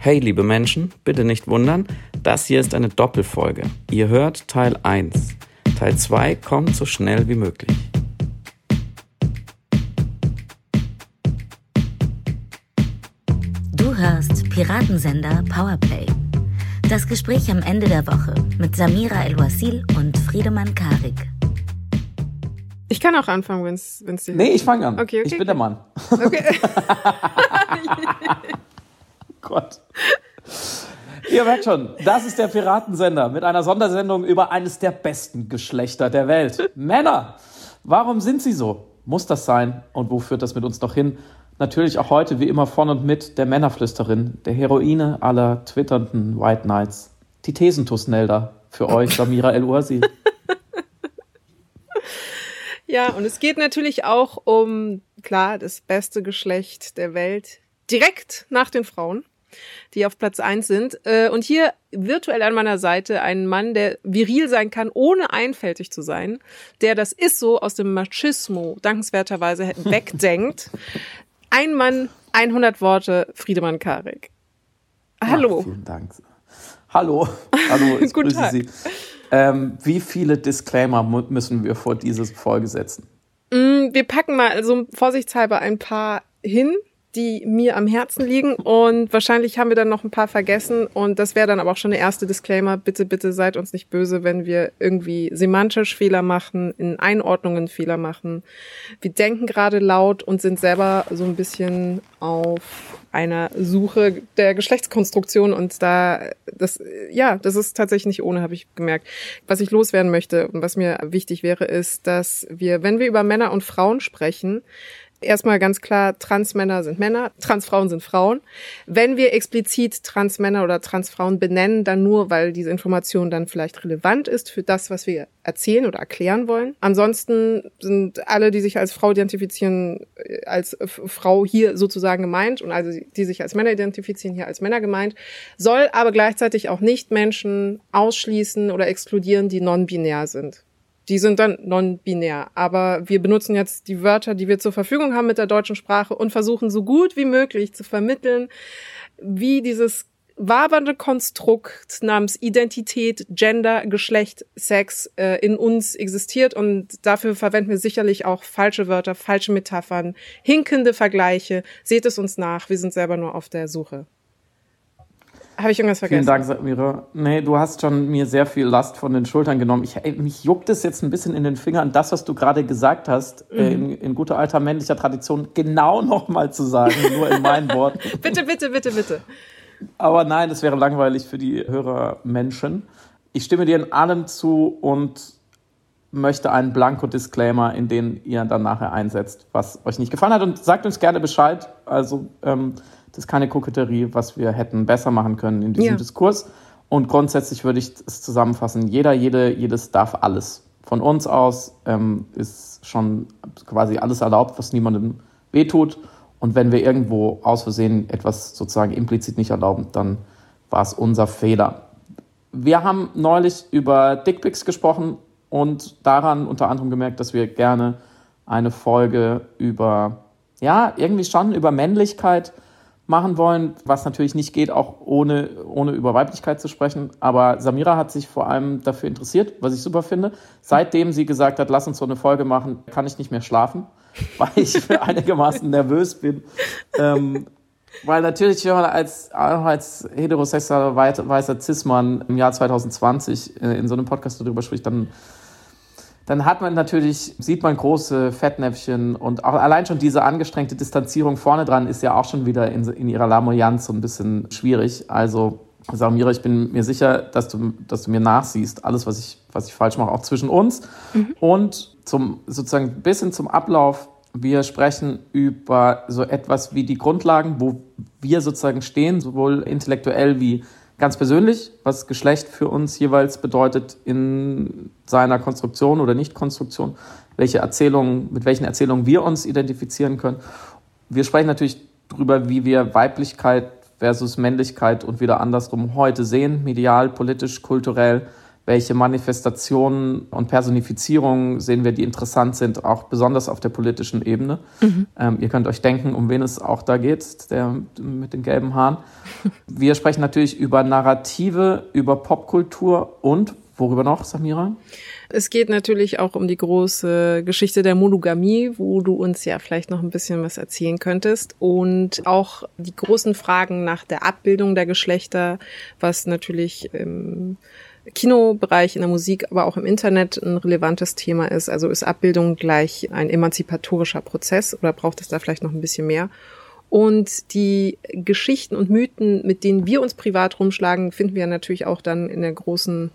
Hey, liebe Menschen, bitte nicht wundern, das hier ist eine Doppelfolge. Ihr hört Teil 1. Teil 2 kommt so schnell wie möglich. Du hörst Piratensender Powerplay. Das Gespräch am Ende der Woche mit Samira El-Wasil und Friedemann Karik. Ich kann auch anfangen, wenn es dir. Nee, ich fange an. Okay, okay, ich bin okay. der Mann. Okay. Gott. Ihr merkt schon, das ist der Piratensender mit einer Sondersendung über eines der besten Geschlechter der Welt. Männer. Warum sind sie so? Muss das sein? Und wo führt das mit uns noch hin? Natürlich auch heute, wie immer, von und mit der Männerflüsterin, der Heroine aller twitternden White Knights. Die Thesentusnelda für euch, Samira El-Ursi. Ja, und es geht natürlich auch um, klar, das beste Geschlecht der Welt, direkt nach den Frauen, die auf Platz eins sind. Äh, und hier virtuell an meiner Seite ein Mann, der viril sein kann, ohne einfältig zu sein, der das ist so aus dem Machismo dankenswerterweise wegdenkt. Ein Mann, 100 Worte, Friedemann Karik. Hallo. Ach, vielen Dank. Hallo. Hallo, ich Guten grüße Tag. Sie. Ähm, wie viele Disclaimer müssen wir vor diese Folge setzen? Mm, Wir packen mal so vorsichtshalber ein paar hin, die mir am Herzen liegen und wahrscheinlich haben wir dann noch ein paar vergessen und das wäre dann aber auch schon der erste Disclaimer. Bitte, bitte seid uns nicht böse, wenn wir irgendwie semantisch Fehler machen, in Einordnungen Fehler machen. Wir denken gerade laut und sind selber so ein bisschen auf einer Suche der Geschlechtskonstruktion und da das ja, das ist tatsächlich nicht ohne, habe ich gemerkt. Was ich loswerden möchte und was mir wichtig wäre, ist, dass wir, wenn wir über Männer und Frauen sprechen, Erstmal ganz klar, Transmänner sind Männer, Transfrauen sind Frauen. Wenn wir explizit Transmänner oder Transfrauen benennen, dann nur, weil diese Information dann vielleicht relevant ist für das, was wir erzählen oder erklären wollen. Ansonsten sind alle, die sich als Frau identifizieren, äh, als Frau hier sozusagen gemeint und also die sich als Männer identifizieren, hier als Männer gemeint, soll aber gleichzeitig auch nicht Menschen ausschließen oder exkludieren, die non-binär sind. Die sind dann non-binär. Aber wir benutzen jetzt die Wörter, die wir zur Verfügung haben mit der deutschen Sprache und versuchen so gut wie möglich zu vermitteln, wie dieses wabernde Konstrukt namens Identität, Gender, Geschlecht, Sex äh, in uns existiert. Und dafür verwenden wir sicherlich auch falsche Wörter, falsche Metaphern, hinkende Vergleiche. Seht es uns nach, wir sind selber nur auf der Suche. Habe ich irgendwas vergessen? Vielen Dank, Samira. Nee, du hast schon mir sehr viel Last von den Schultern genommen. Ich, ey, mich juckt es jetzt ein bisschen in den Fingern, das, was du gerade gesagt hast, äh, Mhm. in, in guter alter männlicher Tradition genau nochmal zu sagen, nur in meinen Worten. Bitte, bitte, bitte, bitte. Aber nein, das wäre langweilig für die Hörermenschen. Ich stimme dir in allem zu und möchte einen Blanko-Disclaimer, in den ihr dann nachher einsetzt, was euch nicht gefallen hat. Und sagt uns gerne Bescheid. Also, ähm, das ist keine Koketterie, was wir hätten besser machen können in diesem Ja. Diskurs. Und grundsätzlich würde ich es zusammenfassen. Jeder, jede, jedes darf alles. Von uns aus ähm, ist schon quasi alles erlaubt, was niemandem wehtut. Und wenn wir irgendwo aus Versehen etwas sozusagen implizit nicht erlauben, dann war es unser Fehler. Wir haben neulich über Dickpics gesprochen und daran unter anderem gemerkt, dass wir gerne eine Folge über, ja, irgendwie schon über Männlichkeit machen wollen, was natürlich nicht geht, auch ohne, ohne über Weiblichkeit zu sprechen. Aber Samira hat sich vor allem dafür interessiert, was ich super finde. Seitdem sie gesagt hat, lass uns so eine Folge machen, kann ich nicht mehr schlafen, weil ich einigermaßen nervös bin. Ähm, weil natürlich, wenn man als, als heterosexueller weißer Cis-Mann im Jahr 2020 äh, in so einem Podcast darüber spricht, dann, dann hat man natürlich, sieht man große Fettnäpfchen und auch allein schon diese angestrengte Distanzierung vorne dran ist ja auch schon wieder in, in ihrer Lamoyanz so ein bisschen schwierig. Also, Samira, ich bin mir sicher, dass du, dass du mir nachsiehst, alles, was ich, was ich falsch mache, auch zwischen uns. Und zum, sozusagen ein bisschen zum Ablauf. Wir sprechen über so etwas wie die Grundlagen, wo wir sozusagen stehen, sowohl intellektuell wie ganz persönlich, was Geschlecht für uns jeweils bedeutet in seiner Konstruktion oder Nicht-Konstruktion, welche Erzählungen, mit welchen Erzählungen wir uns identifizieren können. Wir sprechen natürlich darüber, wie wir Weiblichkeit versus Männlichkeit und wieder andersrum heute sehen, medial, politisch, kulturell, welche Manifestationen und Personifizierungen sehen wir, die interessant sind, auch besonders auf der politischen Ebene. Mhm. Ähm, ihr könnt euch denken, um wen es auch da geht, der mit den gelben Haaren. Wir sprechen natürlich über Narrative, über Popkultur und worüber noch, Samira? Es geht natürlich auch um die große Geschichte der Monogamie, wo du uns ja vielleicht noch ein bisschen was erzählen könntest. Und auch die großen Fragen nach der Abbildung der Geschlechter, was natürlich im Kinobereich, in der Musik, aber auch im Internet ein relevantes Thema ist. Also ist Abbildung gleich ein emanzipatorischer Prozess oder braucht es da vielleicht noch ein bisschen mehr? Und die Geschichten und Mythen, mit denen wir uns privat rumschlagen, finden wir natürlich auch dann in der großen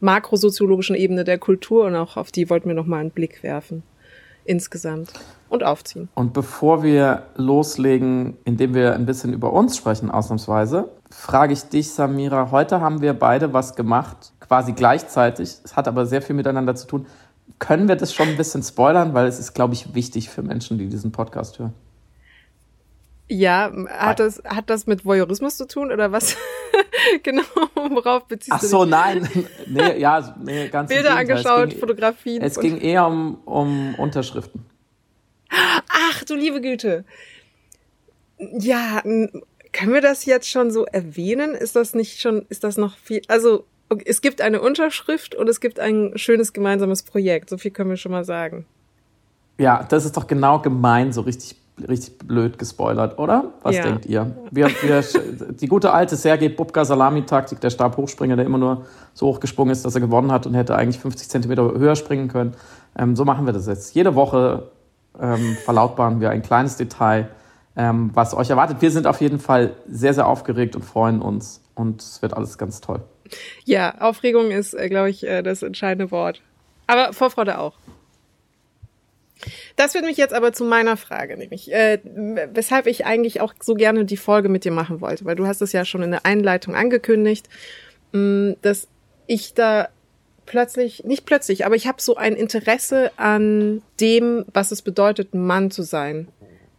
makrosoziologischen Ebene der Kultur und auch auf die wollten wir noch mal einen Blick werfen insgesamt und aufziehen. Und bevor wir loslegen, indem wir ein bisschen über uns sprechen, ausnahmsweise, frage ich dich, Samira. Heute haben wir beide was gemacht, quasi gleichzeitig. Es hat aber sehr viel miteinander zu tun. Können wir das schon ein bisschen spoilern, weil es ist, glaube ich, wichtig für Menschen, die diesen Podcast hören. Ja, hat das, hat das mit Voyeurismus zu tun oder was? genau, worauf beziehst Ach so, nein. nee, ja, nee, ganz Bilder angeschaut, ging, Fotografien. Es ging eher um, um Unterschriften. Ach, du liebe Güte. Ja, können wir das jetzt schon so erwähnen? Ist das nicht schon, ist das noch viel, also, es gibt eine Unterschrift und es gibt ein schönes gemeinsames Projekt. So viel können wir schon mal sagen. Ja, das ist doch genau gemein, so richtig richtig blöd gespoilert, oder? Was ja. denkt ihr? Wir, wir, die gute alte Sergei Bubka Salami-Taktik, der Stabhochspringer, der immer nur so hoch gesprungen ist, dass er gewonnen hat und hätte eigentlich 50 Zentimeter höher springen können. Ähm, so machen wir das jetzt. Jede Woche ähm, verlautbaren wir ein kleines Detail, ähm, was euch erwartet. Wir sind auf jeden Fall sehr, sehr aufgeregt und freuen uns. Und es wird alles ganz toll. Ja, Aufregung ist, äh, glaube ich, äh, das entscheidende Wort. Aber Vorfreude auch. Das führt mich jetzt aber zu meiner Frage, nämlich äh, weshalb ich eigentlich auch so gerne die Folge mit dir machen wollte, weil du hast es ja schon in der Einleitung angekündigt, mh, mm, dass ich da plötzlich, nicht plötzlich, aber ich habe so ein Interesse an dem, was es bedeutet, Mann zu sein,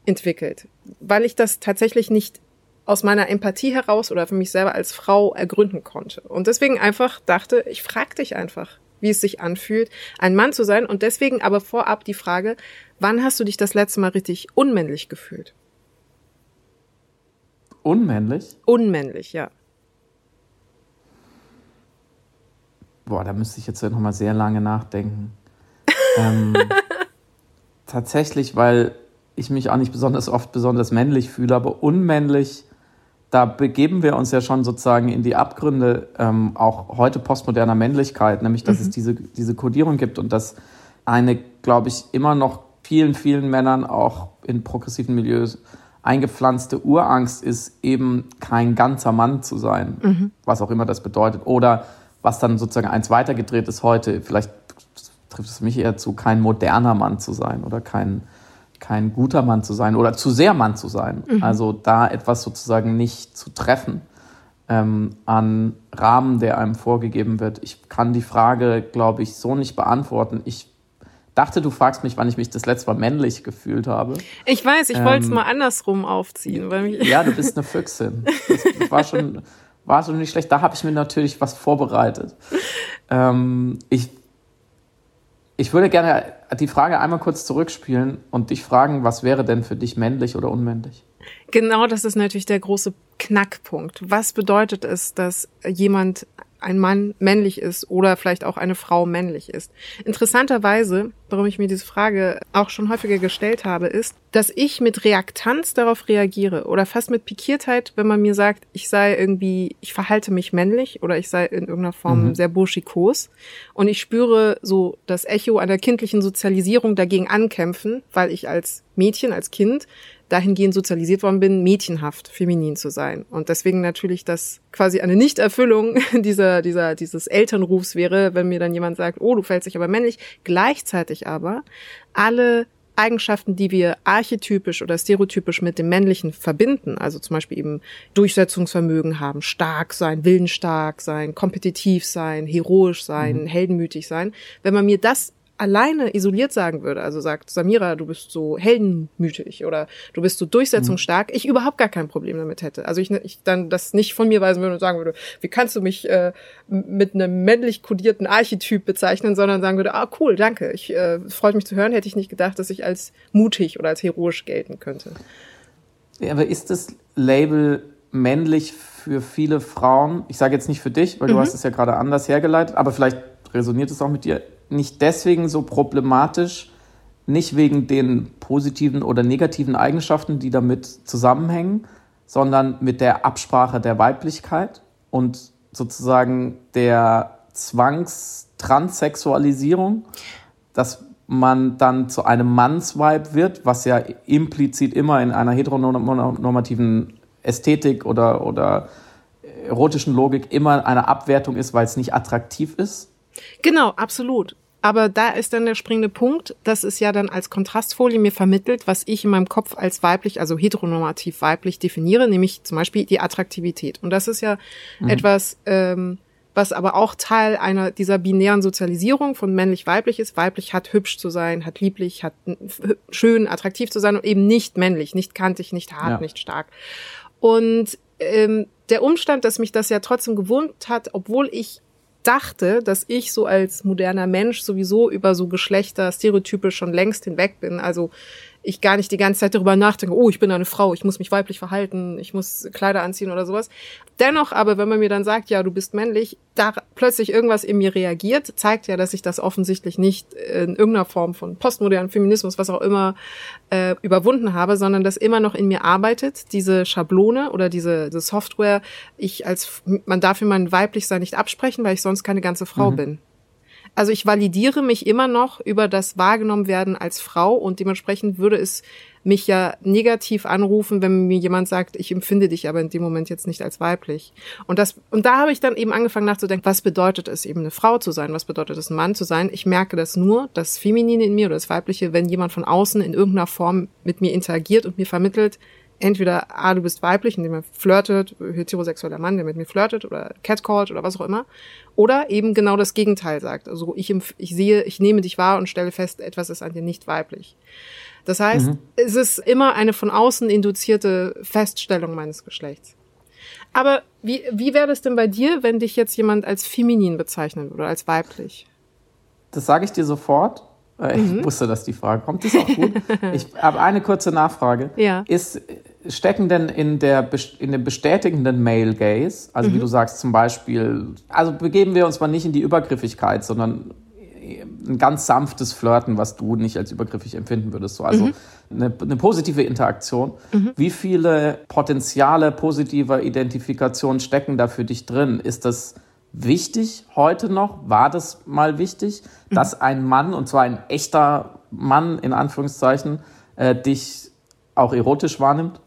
entwickelt, weil ich das tatsächlich nicht aus meiner Empathie heraus oder für mich selber als Frau ergründen konnte. Und deswegen einfach dachte, ich frag dich einfach wie es sich anfühlt, ein Mann zu sein. Und deswegen aber vorab die Frage, wann hast du dich das letzte Mal richtig unmännlich gefühlt? Unmännlich? Unmännlich, ja. Boah, da müsste ich jetzt noch mal sehr lange nachdenken. ähm, tatsächlich, weil ich mich auch nicht besonders oft besonders männlich fühle, aber unmännlich da begeben wir uns ja schon sozusagen in die Abgründe ähm, auch heute postmoderner Männlichkeit, nämlich dass mhm. es diese, diese Kodierung gibt und dass eine, glaube ich, immer noch vielen, vielen Männern auch in progressiven Milieus eingepflanzte Urangst ist, eben kein ganzer Mann zu sein, mhm. was auch immer das bedeutet. Oder was dann sozusagen eins weitergedreht ist heute, vielleicht trifft es mich eher zu, kein moderner Mann zu sein oder kein kein guter Mann zu sein oder zu sehr Mann zu sein. Mhm. Also da etwas sozusagen nicht zu treffen ähm, an Rahmen, der einem vorgegeben wird. Ich kann die Frage, glaube ich, so nicht beantworten. Ich dachte, du fragst mich, wann ich mich das letzte Mal männlich gefühlt habe. Ich weiß, ich ähm, wollte es mal andersrum aufziehen. Ja, du bist eine Füchsin. Das war schon, war schon nicht schlecht. Da habe ich mir natürlich was vorbereitet. Ähm, ich ich würde gerne die Frage einmal kurz zurückspielen und dich fragen, was wäre denn für dich männlich oder unmännlich? Genau, das ist natürlich der große Knackpunkt. Was bedeutet es, dass jemand ein Mann männlich ist oder vielleicht auch eine Frau männlich ist. Interessanterweise, warum ich mir diese Frage auch schon häufiger gestellt habe, ist, dass ich mit Reaktanz darauf reagiere oder fast mit Pikiertheit, wenn man mir sagt, ich sei irgendwie, ich verhalte mich männlich oder ich sei in irgendeiner Form mhm. sehr burschikos und ich spüre so das Echo einer kindlichen Sozialisierung dagegen ankämpfen, weil ich als Mädchen, als Kind dahingehend sozialisiert worden bin, mädchenhaft, feminin zu sein. Und deswegen natürlich das quasi eine Nichterfüllung dieser, dieser, dieses Elternrufs wäre, wenn mir dann jemand sagt, oh, du fällst dich aber männlich. Gleichzeitig aber alle Eigenschaften, die wir archetypisch oder stereotypisch mit dem Männlichen verbinden, also zum Beispiel eben Durchsetzungsvermögen haben, stark sein, willensstark sein, kompetitiv sein, heroisch sein, mhm. heldenmütig sein, wenn man mir das alleine isoliert sagen würde, also sagt Samira, du bist so heldenmütig oder du bist so durchsetzungsstark, ich überhaupt gar kein Problem damit hätte. Also ich, ich dann das nicht von mir weisen würde und sagen würde, wie kannst du mich äh, mit einem männlich kodierten Archetyp bezeichnen, sondern sagen würde, ah cool, danke, ich äh, freut mich zu hören, hätte ich nicht gedacht, dass ich als mutig oder als heroisch gelten könnte. Ja, aber ist das Label männlich für viele Frauen, ich sage jetzt nicht für dich, weil mhm. du hast es ja gerade anders hergeleitet, aber vielleicht resoniert es auch mit dir, nicht deswegen so problematisch, nicht wegen den positiven oder negativen Eigenschaften, die damit zusammenhängen, sondern mit der Absprache der Weiblichkeit und sozusagen der Zwangstranssexualisierung, dass man dann zu einem Mannsweib wird, was ja implizit immer in einer heteronormativen Ästhetik oder, oder erotischen Logik immer eine Abwertung ist, weil es nicht attraktiv ist. Genau, absolut. Aber da ist dann der springende Punkt, dass es ja dann als Kontrastfolie mir vermittelt, was ich in meinem Kopf als weiblich, also heteronormativ weiblich definiere, nämlich zum Beispiel die Attraktivität. Und das ist ja mhm. etwas, ähm, was aber auch Teil einer dieser binären Sozialisierung von männlich-weiblich ist. Weiblich hat hübsch zu sein, hat lieblich, hat schön, attraktiv zu sein und eben nicht männlich, nicht kantig, nicht hart, ja. nicht stark. Und ähm, der Umstand, dass mich das ja trotzdem gewohnt hat, obwohl ich dachte, dass ich so als moderner Mensch sowieso über so Geschlechterstereotype schon längst hinweg bin. Also ich gar nicht die ganze Zeit darüber nachdenke, oh, ich bin eine Frau, ich muss mich weiblich verhalten, ich muss Kleider anziehen oder sowas. Dennoch aber, wenn man mir dann sagt, ja, du bist männlich, da plötzlich irgendwas in mir reagiert, zeigt ja, dass ich das offensichtlich nicht in irgendeiner Form von postmodernen Feminismus, was auch immer, äh, überwunden habe, sondern das immer noch in mir arbeitet, diese Schablone oder diese, diese Software, ich als, man darf mir mein Weiblichsein nicht absprechen, weil ich sonst keine ganze Frau mhm. bin. Also ich validiere mich immer noch über das wahrgenommen werden als Frau und dementsprechend würde es mich ja negativ anrufen, wenn mir jemand sagt, ich empfinde dich aber in dem Moment jetzt nicht als weiblich. Und das, und da habe ich dann eben angefangen nachzudenken, was bedeutet es eben eine Frau zu sein? Was bedeutet es ein Mann zu sein? Ich merke das nur, das Feminine in mir oder das Weibliche, wenn jemand von außen in irgendeiner Form mit mir interagiert und mir vermittelt, entweder, ah, du bist weiblich, indem er flirtet, heterosexueller Mann, der mit mir flirtet oder catcallt oder was auch immer, oder eben genau das Gegenteil sagt. Also ich, ich sehe, ich nehme dich wahr und stelle fest, etwas ist an dir nicht weiblich. Das heißt, mhm. es ist immer eine von außen induzierte Feststellung meines Geschlechts. Aber wie, wie wäre das denn bei dir, wenn dich jetzt jemand als feminin bezeichnen würde, als weiblich? Das sage ich dir sofort. Äh, ich mhm. wusste, dass die Frage kommt. Das ist auch gut. ich habe eine kurze Nachfrage. Ja. Ist, stecken denn in, der, in dem bestätigenden Male Gaze, also mhm. wie du sagst zum Beispiel, also begeben wir uns mal nicht in die Übergriffigkeit, sondern ein ganz sanftes Flirten, was du nicht als übergriffig empfinden würdest. So, also mhm. eine, eine, positive Interaktion. Mhm. Wie viele Potenziale positiver Identifikation stecken da für dich drin? Ist das wichtig heute noch? War das mal wichtig, mhm. dass ein Mann, und zwar ein echter Mann in Anführungszeichen, äh, dich auch erotisch wahrnimmt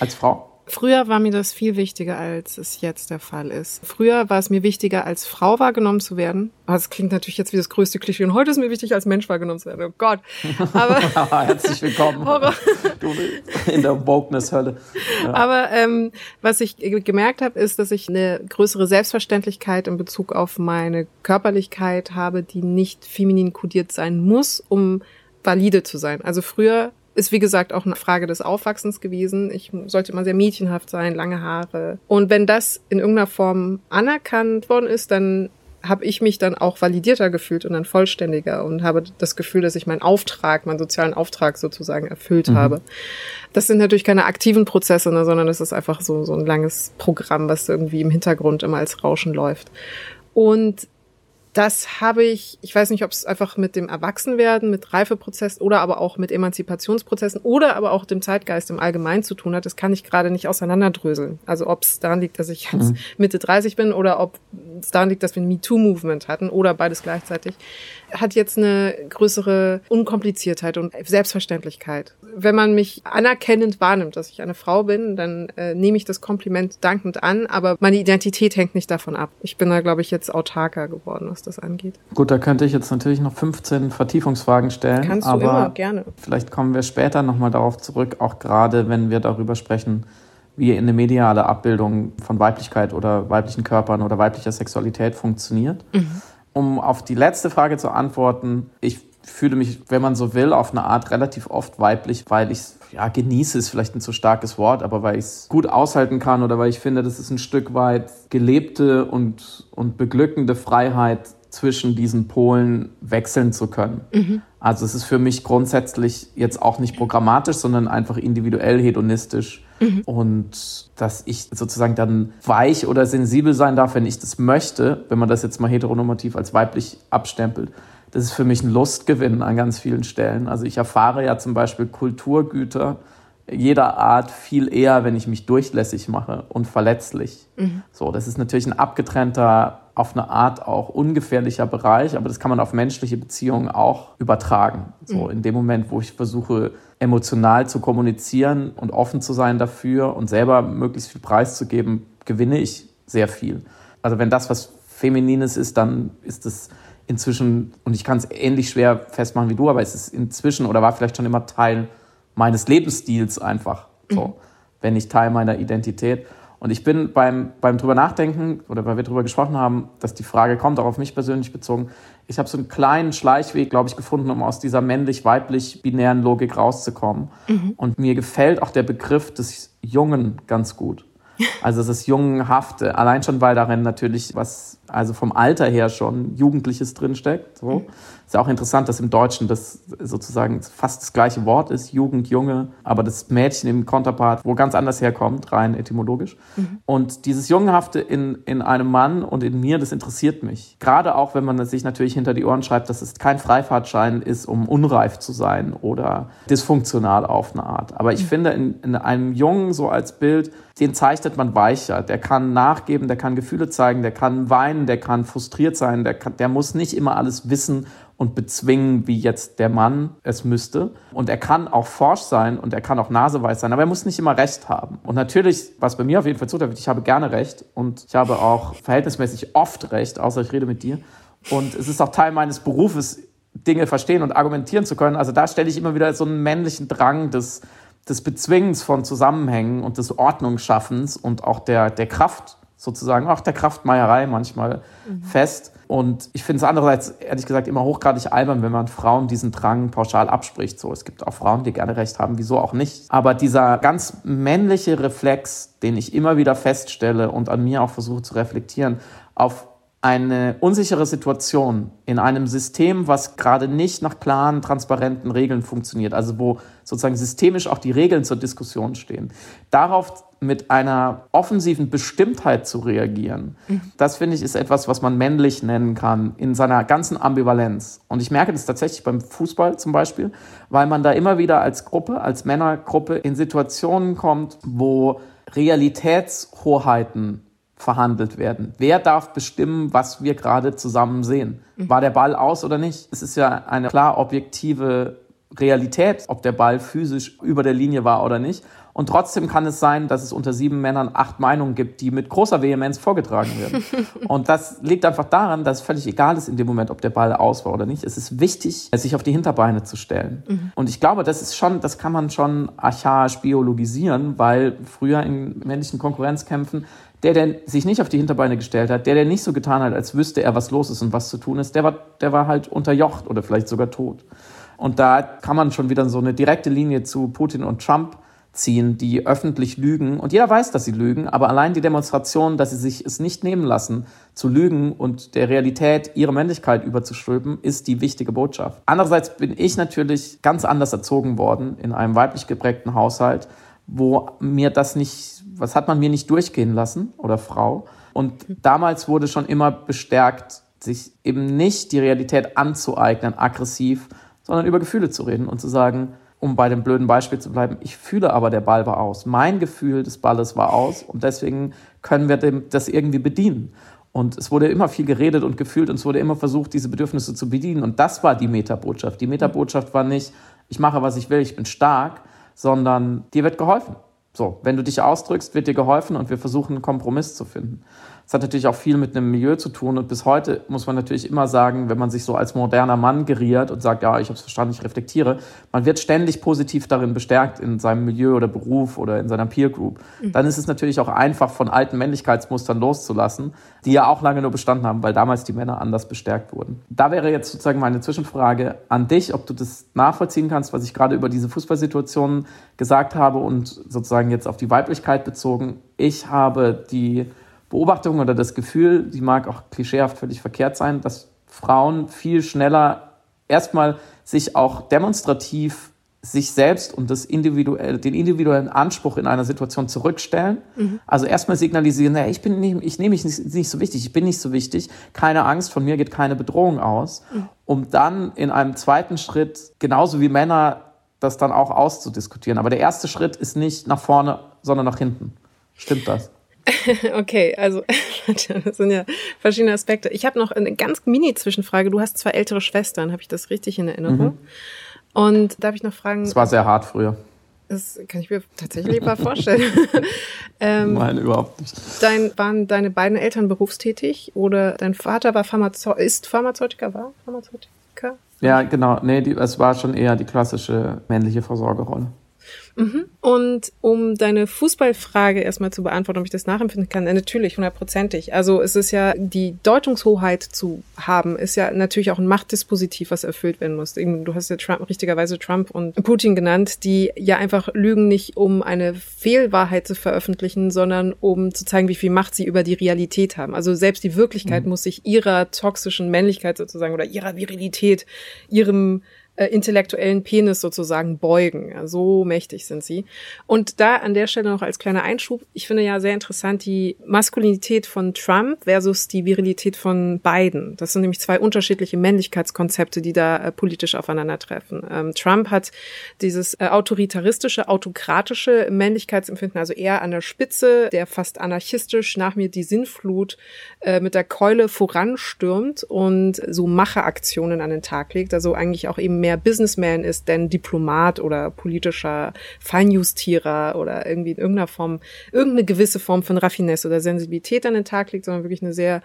als Frau? Früher war mir das viel wichtiger, als es jetzt der Fall ist. Früher war es mir wichtiger, als Frau wahrgenommen zu werden. Das klingt natürlich jetzt wie das größte Klischee. Und heute ist mir wichtig, als Mensch wahrgenommen zu werden. Oh Gott. Aber Herzlich willkommen. du in der Wokeness-Hölle. Ja. Aber ähm, was ich gemerkt habe, ist, dass ich eine größere Selbstverständlichkeit in Bezug auf meine Körperlichkeit habe, die nicht feminin kodiert sein muss, um valide zu sein. Also früher ist wie gesagt auch eine Frage des Aufwachsens gewesen. Ich sollte immer sehr mädchenhaft sein, lange Haare. Und wenn das in irgendeiner Form anerkannt worden ist, dann habe ich mich dann auch validierter gefühlt und dann vollständiger und habe das Gefühl, dass ich meinen Auftrag, meinen sozialen Auftrag sozusagen erfüllt mhm. habe. Das sind natürlich keine aktiven Prozesse, ne, sondern es ist einfach so, so ein langes Programm, was irgendwie im Hintergrund immer als Rauschen läuft. Und das habe ich, ich weiß nicht, ob es einfach mit dem Erwachsenwerden, mit Reifeprozess oder aber auch mit Emanzipationsprozessen oder aber auch dem Zeitgeist im Allgemeinen zu tun hat. Das kann ich gerade nicht auseinanderdröseln. Also ob es daran liegt, dass ich jetzt mhm. Mitte 30 bin oder ob es daran liegt, dass wir ein MeToo-Movement hatten oder beides gleichzeitig hat jetzt eine größere Unkompliziertheit und Selbstverständlichkeit. Wenn man mich anerkennend wahrnimmt, dass ich eine Frau bin, dann äh, nehme ich das Kompliment dankend an, aber meine Identität hängt nicht davon ab. Ich bin da, glaube ich, jetzt autarker geworden, was das angeht. Gut, da könnte ich jetzt natürlich noch 15 Vertiefungsfragen stellen. Kannst du aber immer, gerne. Vielleicht kommen wir später nochmal darauf zurück, auch gerade wenn wir darüber sprechen, wie eine mediale Abbildung von Weiblichkeit oder weiblichen Körpern oder weiblicher Sexualität funktioniert. Mhm um auf die letzte Frage zu antworten, ich fühle mich, wenn man so will, auf eine Art relativ oft weiblich, weil ich ja, genieße ist vielleicht ein zu starkes Wort, aber weil ich es gut aushalten kann oder weil ich finde, das ist ein Stück weit gelebte und, und beglückende Freiheit, zwischen diesen Polen wechseln zu können. Mhm. Also es ist für mich grundsätzlich jetzt auch nicht programmatisch, sondern einfach individuell hedonistisch. Mhm. Und dass ich sozusagen dann weich oder sensibel sein darf, wenn ich das möchte, wenn man das jetzt mal heteronormativ als weiblich abstempelt. Das ist für mich ein Lustgewinn an ganz vielen Stellen. Also ich erfahre ja zum Beispiel Kulturgüter jeder Art viel eher, wenn ich mich durchlässig mache und verletzlich. Mhm. So, das ist natürlich ein abgetrennter, auf eine Art auch ungefährlicher Bereich, aber das kann man auf menschliche Beziehungen auch übertragen. So, mhm. in dem Moment, wo ich versuche, emotional zu kommunizieren und offen zu sein dafür und selber möglichst viel preiszugeben, gewinne ich sehr viel. Also wenn das was Feminines ist, dann ist es inzwischen, und ich kann es ähnlich schwer festmachen wie du, aber es ist inzwischen oder war vielleicht schon immer Teil meines Lebensstils einfach. So, mhm. wenn nicht Teil meiner Identität. Und ich bin beim, beim drüber nachdenken oder weil wir drüber gesprochen haben, dass die Frage kommt, auch auf mich persönlich bezogen. Ich habe so einen kleinen Schleichweg, glaube ich, gefunden, um aus dieser männlich-weiblich binären Logik rauszukommen. Mhm. Und mir gefällt auch der Begriff des Jungen ganz gut. Also es ist Jungenhafte, allein schon, weil darin natürlich was, also vom Alter her schon Jugendliches drinsteckt. So. Mhm. Ist ja auch interessant, dass im Deutschen das sozusagen fast das gleiche Wort ist, Jugend, Junge, aber das Mädchen im Konterpart wo ganz anders herkommt, rein etymologisch. Mhm. Und dieses Jungenhafte in, in einem Mann und in mir, das interessiert mich. Gerade auch, wenn man sich natürlich hinter die Ohren schreibt, dass es kein Freifahrtschein ist, um unreif zu sein oder dysfunktional auf eine Art. Aber ich mhm. finde, in, in einem Jungen so als Bild, den zeichnet man weicher. Der kann nachgeben, der kann Gefühle zeigen, der kann weinen, der kann frustriert sein, der, kann, der muss nicht immer alles wissen und bezwingen, wie jetzt der Mann es müsste. Und er kann auch forsch sein und er kann auch naseweiß sein, aber er muss nicht immer Recht haben. Und natürlich, was bei mir auf jeden Fall zutrifft, ich habe gerne Recht und ich habe auch verhältnismäßig oft Recht, außer ich rede mit dir. Und es ist auch Teil meines Berufes, Dinge verstehen und argumentieren zu können. Also da stelle ich immer wieder so einen männlichen Drang des, des Bezwingens von Zusammenhängen und des Ordnungsschaffens und auch der, der Kraft sozusagen, auch der Kraftmeierei manchmal mhm. fest. Und ich finde es andererseits, ehrlich gesagt, immer hochgradig albern, wenn man Frauen diesen Drang pauschal abspricht. So, es gibt auch Frauen, die gerne recht haben, wieso auch nicht. Aber dieser ganz männliche Reflex, den ich immer wieder feststelle und an mir auch versuche zu reflektieren, auf eine unsichere Situation in einem System, was gerade nicht nach klaren, transparenten Regeln funktioniert, also wo sozusagen systemisch auch die Regeln zur Diskussion stehen, darauf mit einer offensiven Bestimmtheit zu reagieren, mhm. das finde ich ist etwas, was man männlich nennen kann in seiner ganzen Ambivalenz. Und ich merke das tatsächlich beim Fußball zum Beispiel, weil man da immer wieder als Gruppe, als Männergruppe in Situationen kommt, wo Realitätshoheiten verhandelt werden. Wer darf bestimmen, was wir gerade zusammen sehen? Mhm. War der Ball aus oder nicht? Es ist ja eine klar objektive Realität, ob der Ball physisch über der Linie war oder nicht. Und trotzdem kann es sein, dass es unter sieben Männern acht Meinungen gibt, die mit großer Vehemenz vorgetragen werden. und das liegt einfach daran, dass es völlig egal ist in dem Moment, ob der Ball aus war oder nicht. Es ist wichtig, sich auf die Hinterbeine zu stellen. Mhm. Und ich glaube, das ist schon, das kann man schon archaisch biologisieren, weil früher in männlichen Konkurrenzkämpfen der, der sich nicht auf die Hinterbeine gestellt hat, der, der nicht so getan hat, als wüsste er, was los ist und was zu tun ist, der war, der war halt unterjocht oder vielleicht sogar tot. Und da kann man schon wieder so eine direkte Linie zu Putin und Trump ziehen, die öffentlich lügen. Und jeder weiß, dass sie lügen, aber allein die Demonstration, dass sie sich es nicht nehmen lassen, zu lügen und der Realität ihre Männlichkeit überzustülpen, ist die wichtige Botschaft. Andererseits bin ich natürlich ganz anders erzogen worden in einem weiblich geprägten Haushalt, wo mir das nicht, was hat man mir nicht durchgehen lassen oder Frau. Und damals wurde schon immer bestärkt, sich eben nicht die Realität anzueignen, aggressiv, sondern über Gefühle zu reden und zu sagen, um bei dem blöden Beispiel zu bleiben, ich fühle aber, der Ball war aus. Mein Gefühl des Balles war aus und deswegen können wir das irgendwie bedienen. Und es wurde immer viel geredet und gefühlt und es wurde immer versucht, diese Bedürfnisse zu bedienen. Und das war die Metabotschaft. Die Metabotschaft war nicht, ich mache, was ich will, ich bin stark, sondern dir wird geholfen. So, wenn du dich ausdrückst, wird dir geholfen und wir versuchen einen Kompromiss zu finden. Das hat natürlich auch viel mit einem Milieu zu tun und bis heute muss man natürlich immer sagen, wenn man sich so als moderner Mann geriert und sagt, ja, ich habe es verstanden, ich reflektiere, man wird ständig positiv darin bestärkt in seinem Milieu oder Beruf oder in seiner Peer Group. Mhm. Dann ist es natürlich auch einfach von alten Männlichkeitsmustern loszulassen, die ja auch lange nur bestanden haben, weil damals die Männer anders bestärkt wurden. Da wäre jetzt sozusagen meine Zwischenfrage an dich, ob du das nachvollziehen kannst, was ich gerade über diese Fußballsituationen gesagt habe und sozusagen jetzt auf die Weiblichkeit bezogen. Ich habe die Beobachtung oder das Gefühl, die mag auch klischeehaft völlig verkehrt sein, dass Frauen viel schneller erstmal sich auch demonstrativ sich selbst und das individuell, den individuellen Anspruch in einer Situation zurückstellen. Mhm. Also erstmal signalisieren, naja, ich bin nicht, ich nehme mich nicht, nicht, so wichtig, ich bin nicht so wichtig, keine Angst, von mir geht keine Bedrohung aus, mhm. um dann in einem zweiten Schritt, genauso wie Männer, das dann auch auszudiskutieren. Aber der erste Schritt ist nicht nach vorne, sondern nach hinten. Stimmt das? Okay, also das sind ja verschiedene Aspekte. Ich habe noch eine ganz mini-Zwischenfrage. Du hast zwei ältere Schwestern, habe ich das richtig in Erinnerung? Mhm. Und darf ich noch fragen? Es war sehr hart früher. Das kann ich mir tatsächlich mal vorstellen. ähm, Nein, überhaupt nicht. Dein, waren deine beiden Eltern berufstätig oder dein Vater war Pharmazeu ist Pharmazeutiker, war Pharmazeutiker? Ja, genau. Nee, die, es war schon eher die klassische männliche Versorgerrolle. Mhm. Und um deine Fußballfrage erstmal zu beantworten, ob ich das nachempfinden kann, natürlich, hundertprozentig. Also es ist ja, die Deutungshoheit zu haben, ist ja natürlich auch ein Machtdispositiv, was erfüllt werden muss. Du hast ja Trump, richtigerweise Trump und Putin genannt, die ja einfach lügen nicht, um eine Fehlwahrheit zu veröffentlichen, sondern um zu zeigen, wie viel Macht sie über die Realität haben. Also selbst die Wirklichkeit mhm. muss sich ihrer toxischen Männlichkeit sozusagen oder ihrer Virilität, ihrem äh, intellektuellen Penis sozusagen beugen. Ja, so mächtig sind sie. Und da an der Stelle noch als kleiner Einschub, ich finde ja sehr interessant die Maskulinität von Trump versus die Virilität von Biden. Das sind nämlich zwei unterschiedliche Männlichkeitskonzepte, die da äh, politisch aufeinandertreffen. Ähm, Trump hat dieses äh, autoritaristische, autokratische Männlichkeitsempfinden, also eher an der Spitze, der fast anarchistisch nach mir die Sinnflut äh, mit der Keule voranstürmt und so Macheaktionen an den Tag legt. Also eigentlich auch eben mehr Businessman ist denn Diplomat oder politischer Feinjustierer oder irgendwie in irgendeiner Form, irgendeine gewisse Form von Raffinesse oder Sensibilität an den Tag legt, sondern wirklich eine sehr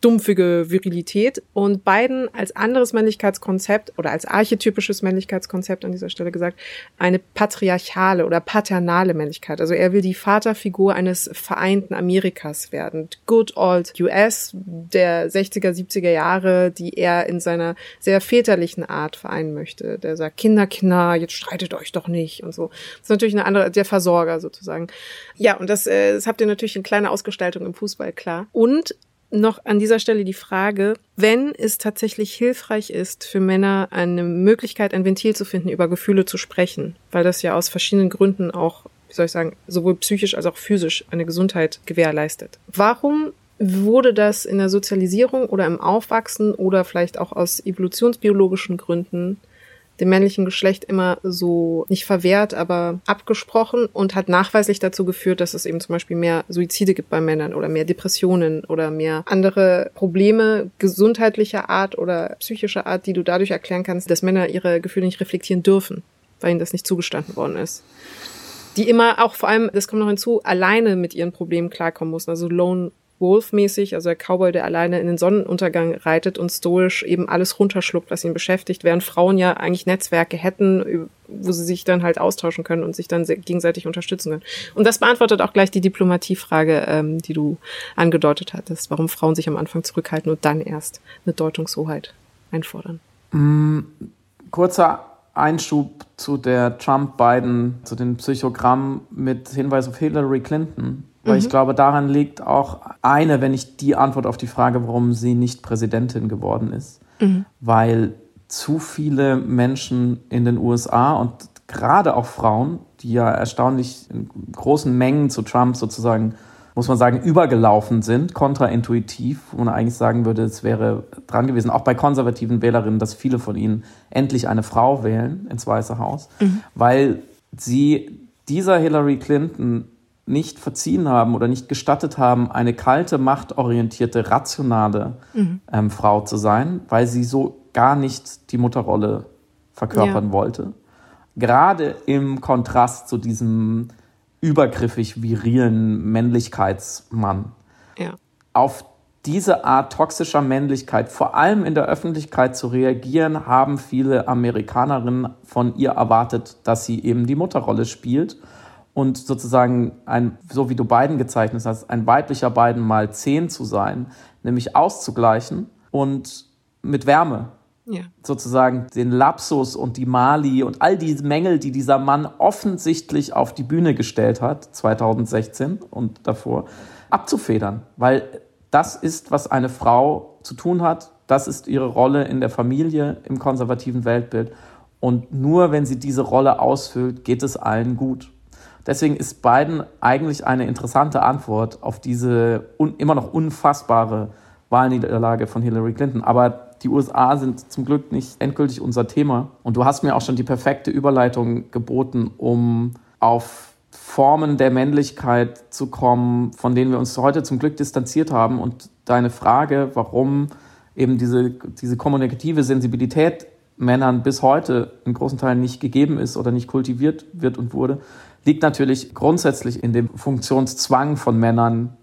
dumpfige Virilität und beiden als anderes Männlichkeitskonzept oder als archetypisches Männlichkeitskonzept an dieser Stelle gesagt, eine patriarchale oder paternale Männlichkeit. Also er will die Vaterfigur eines vereinten Amerikas werden. Good old US der 60er, 70er Jahre, die er in seiner sehr väterlichen Art vereinen möchte. Der sagt, Kinder, Kinder, jetzt streitet euch doch nicht und so. Das ist natürlich eine andere, der Versorger sozusagen. Ja, und das, äh, das habt ihr natürlich in kleiner Ausgestaltung im Fußball, klar. Und noch an dieser Stelle die Frage, wenn es tatsächlich hilfreich ist, für Männer eine Möglichkeit, ein Ventil zu finden, über Gefühle zu sprechen, weil das ja aus verschiedenen Gründen auch, wie soll ich sagen, sowohl psychisch als auch physisch eine Gesundheit gewährleistet. Warum wurde das in der Sozialisierung oder im Aufwachsen oder vielleicht auch aus evolutionsbiologischen Gründen dem männlichen Geschlecht immer so nicht verwehrt, aber abgesprochen und hat nachweislich dazu geführt, dass es eben zum Beispiel mehr Suizide gibt bei Männern oder mehr Depressionen oder mehr andere Probleme gesundheitlicher Art oder psychischer Art, die du dadurch erklären kannst, dass Männer ihre Gefühle nicht reflektieren dürfen, weil ihnen das nicht zugestanden worden ist die immer auch vor allem, das kommt noch hinzu, alleine mit ihren Problemen klarkommen mussten. Also Lone Wolf-mäßig, also der Cowboy, der alleine in den Sonnenuntergang reitet und stoisch eben alles runterschluckt, was ihn beschäftigt, während Frauen ja eigentlich Netzwerke hätten, wo sie sich dann halt austauschen können und sich dann gegenseitig unterstützen können. Und das beantwortet auch gleich die Diplomatiefrage, ähm, die du angedeutet hattest, warum Frauen sich am Anfang zurückhalten und dann erst eine Deutungshoheit einfordern. Mm, kurzer Einschub zu der Trump-Biden, zu den Psychogrammen mit Hinweis auf Hillary Clinton. Weil mhm. ich glaube, daran liegt auch eine, wenn nicht die Antwort auf die Frage, warum sie nicht Präsidentin geworden ist. Mhm. Weil zu viele Menschen in den USA und gerade auch Frauen, die ja erstaunlich in großen Mengen zu Trump sozusagen, muss man sagen, übergelaufen sind, kontraintuitiv, wo man eigentlich sagen würde, es wäre dran gewesen, auch bei konservativen Wählerinnen, dass viele von ihnen endlich eine Frau wählen ins Weiße Haus, mhm. weil sie dieser Hillary Clinton nicht verziehen haben oder nicht gestattet haben, eine kalte, machtorientierte, rationale mhm. ähm, Frau zu sein, weil sie so gar nicht die Mutterrolle verkörpern ja. wollte. Gerade im Kontrast zu diesem übergriffig virilen Männlichkeitsmann. Ja. Auf diese Art toxischer Männlichkeit, vor allem in der Öffentlichkeit zu reagieren, haben viele Amerikanerinnen von ihr erwartet, dass sie eben die Mutterrolle spielt und sozusagen ein, so wie du Biden gezeichnet hast, ein weiblicher Biden mal zehn zu sein, nämlich auszugleichen und mit Wärme Ja. sozusagen den Lapsus und die Mali und all diese Mängel, die dieser Mann offensichtlich auf die Bühne gestellt hat, 2016 und davor, abzufedern. Weil das ist, was eine Frau zu tun hat. Das ist ihre Rolle in der Familie, im konservativen Weltbild. Und nur wenn sie diese Rolle ausfüllt, geht es allen gut. Deswegen ist Biden eigentlich eine interessante Antwort auf diese immer noch unfassbare Wahlniederlage von Hillary Clinton. Aber die USA sind zum Glück nicht endgültig unser Thema. Und du hast mir auch schon die perfekte Überleitung geboten, um auf Formen der Männlichkeit zu kommen, von denen wir uns heute zum Glück distanziert haben. Und deine Frage, warum eben diese, diese kommunikative Sensibilität Männern bis heute in großen Teilen nicht gegeben ist oder nicht kultiviert wird und wurde, liegt natürlich grundsätzlich in dem Funktionszwang von Männern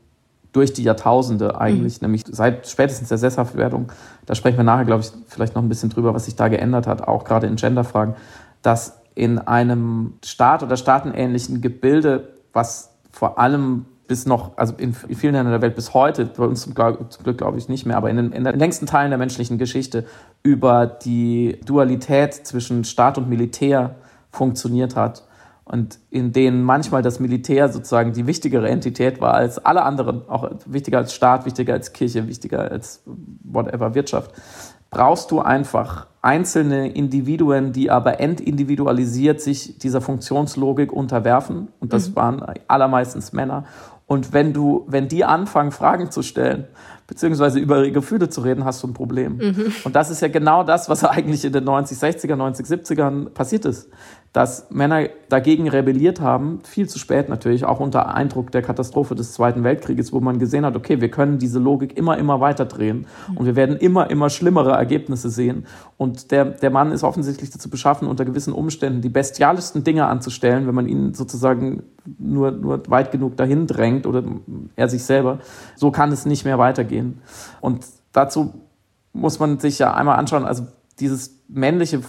durch die Jahrtausende eigentlich, mhm. nämlich seit spätestens der Sesshaftwerdung. Da sprechen wir nachher, glaube ich, vielleicht noch ein bisschen drüber, was sich da geändert hat, auch gerade in Genderfragen, dass in einem Staat oder staatenähnlichen Gebilde, was vor allem bis noch, also in vielen Ländern der Welt bis heute, bei uns zum Glück, zum Glück glaube ich nicht mehr, aber in den, in den längsten Teilen der menschlichen Geschichte über die Dualität zwischen Staat und Militär funktioniert hat und in denen manchmal das Militär sozusagen die wichtigere Entität war als alle anderen, auch wichtiger als Staat, wichtiger als Kirche, wichtiger als whatever Wirtschaft, brauchst du einfach einzelne Individuen, die aber entindividualisiert sich dieser Funktionslogik unterwerfen. Und das mhm. waren allermeistens Männer. Und wenn du, wenn die anfangen, Fragen zu stellen, beziehungsweise über ihre Gefühle zu reden, hast du ein Problem. Mhm. Und das ist ja genau das, was eigentlich in den 90, 60er, 90, 70ern passiert ist dass Männer dagegen rebelliert haben, viel zu spät natürlich, auch unter Eindruck der Katastrophe des Zweiten Weltkrieges, wo man gesehen hat, okay, wir können diese Logik immer, immer weiter drehen und wir werden immer, immer schlimmere Ergebnisse sehen. Und der, der Mann ist offensichtlich dazu beschaffen, unter gewissen Umständen die bestialischsten Dinge anzustellen, wenn man ihn sozusagen nur, nur weit genug dahin drängt oder er sich selber. So kann es nicht mehr weitergehen. Und dazu muss man sich ja einmal anschauen, also dieses männliche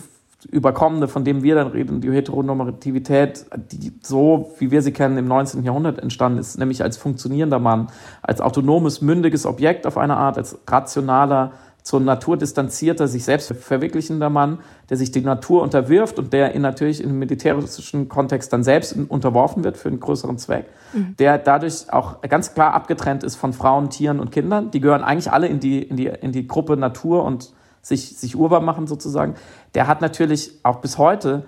Überkommene, von dem wir dann reden, die Heteronormativität, die so, wie wir sie kennen, im 19. Jahrhundert entstanden ist, nämlich als funktionierender Mann, als autonomes, mündiges Objekt auf eine Art, als rationaler, zur Natur distanzierter, sich selbst verwirklichender Mann, der sich die Natur unterwirft und der in natürlich im militärischen Kontext dann selbst unterworfen wird für einen größeren Zweck, mhm. der dadurch auch ganz klar abgetrennt ist von Frauen, Tieren und Kindern. Die gehören eigentlich alle in die, in die, in die Gruppe Natur und sich, sich urbar machen sozusagen, der hat natürlich auch bis heute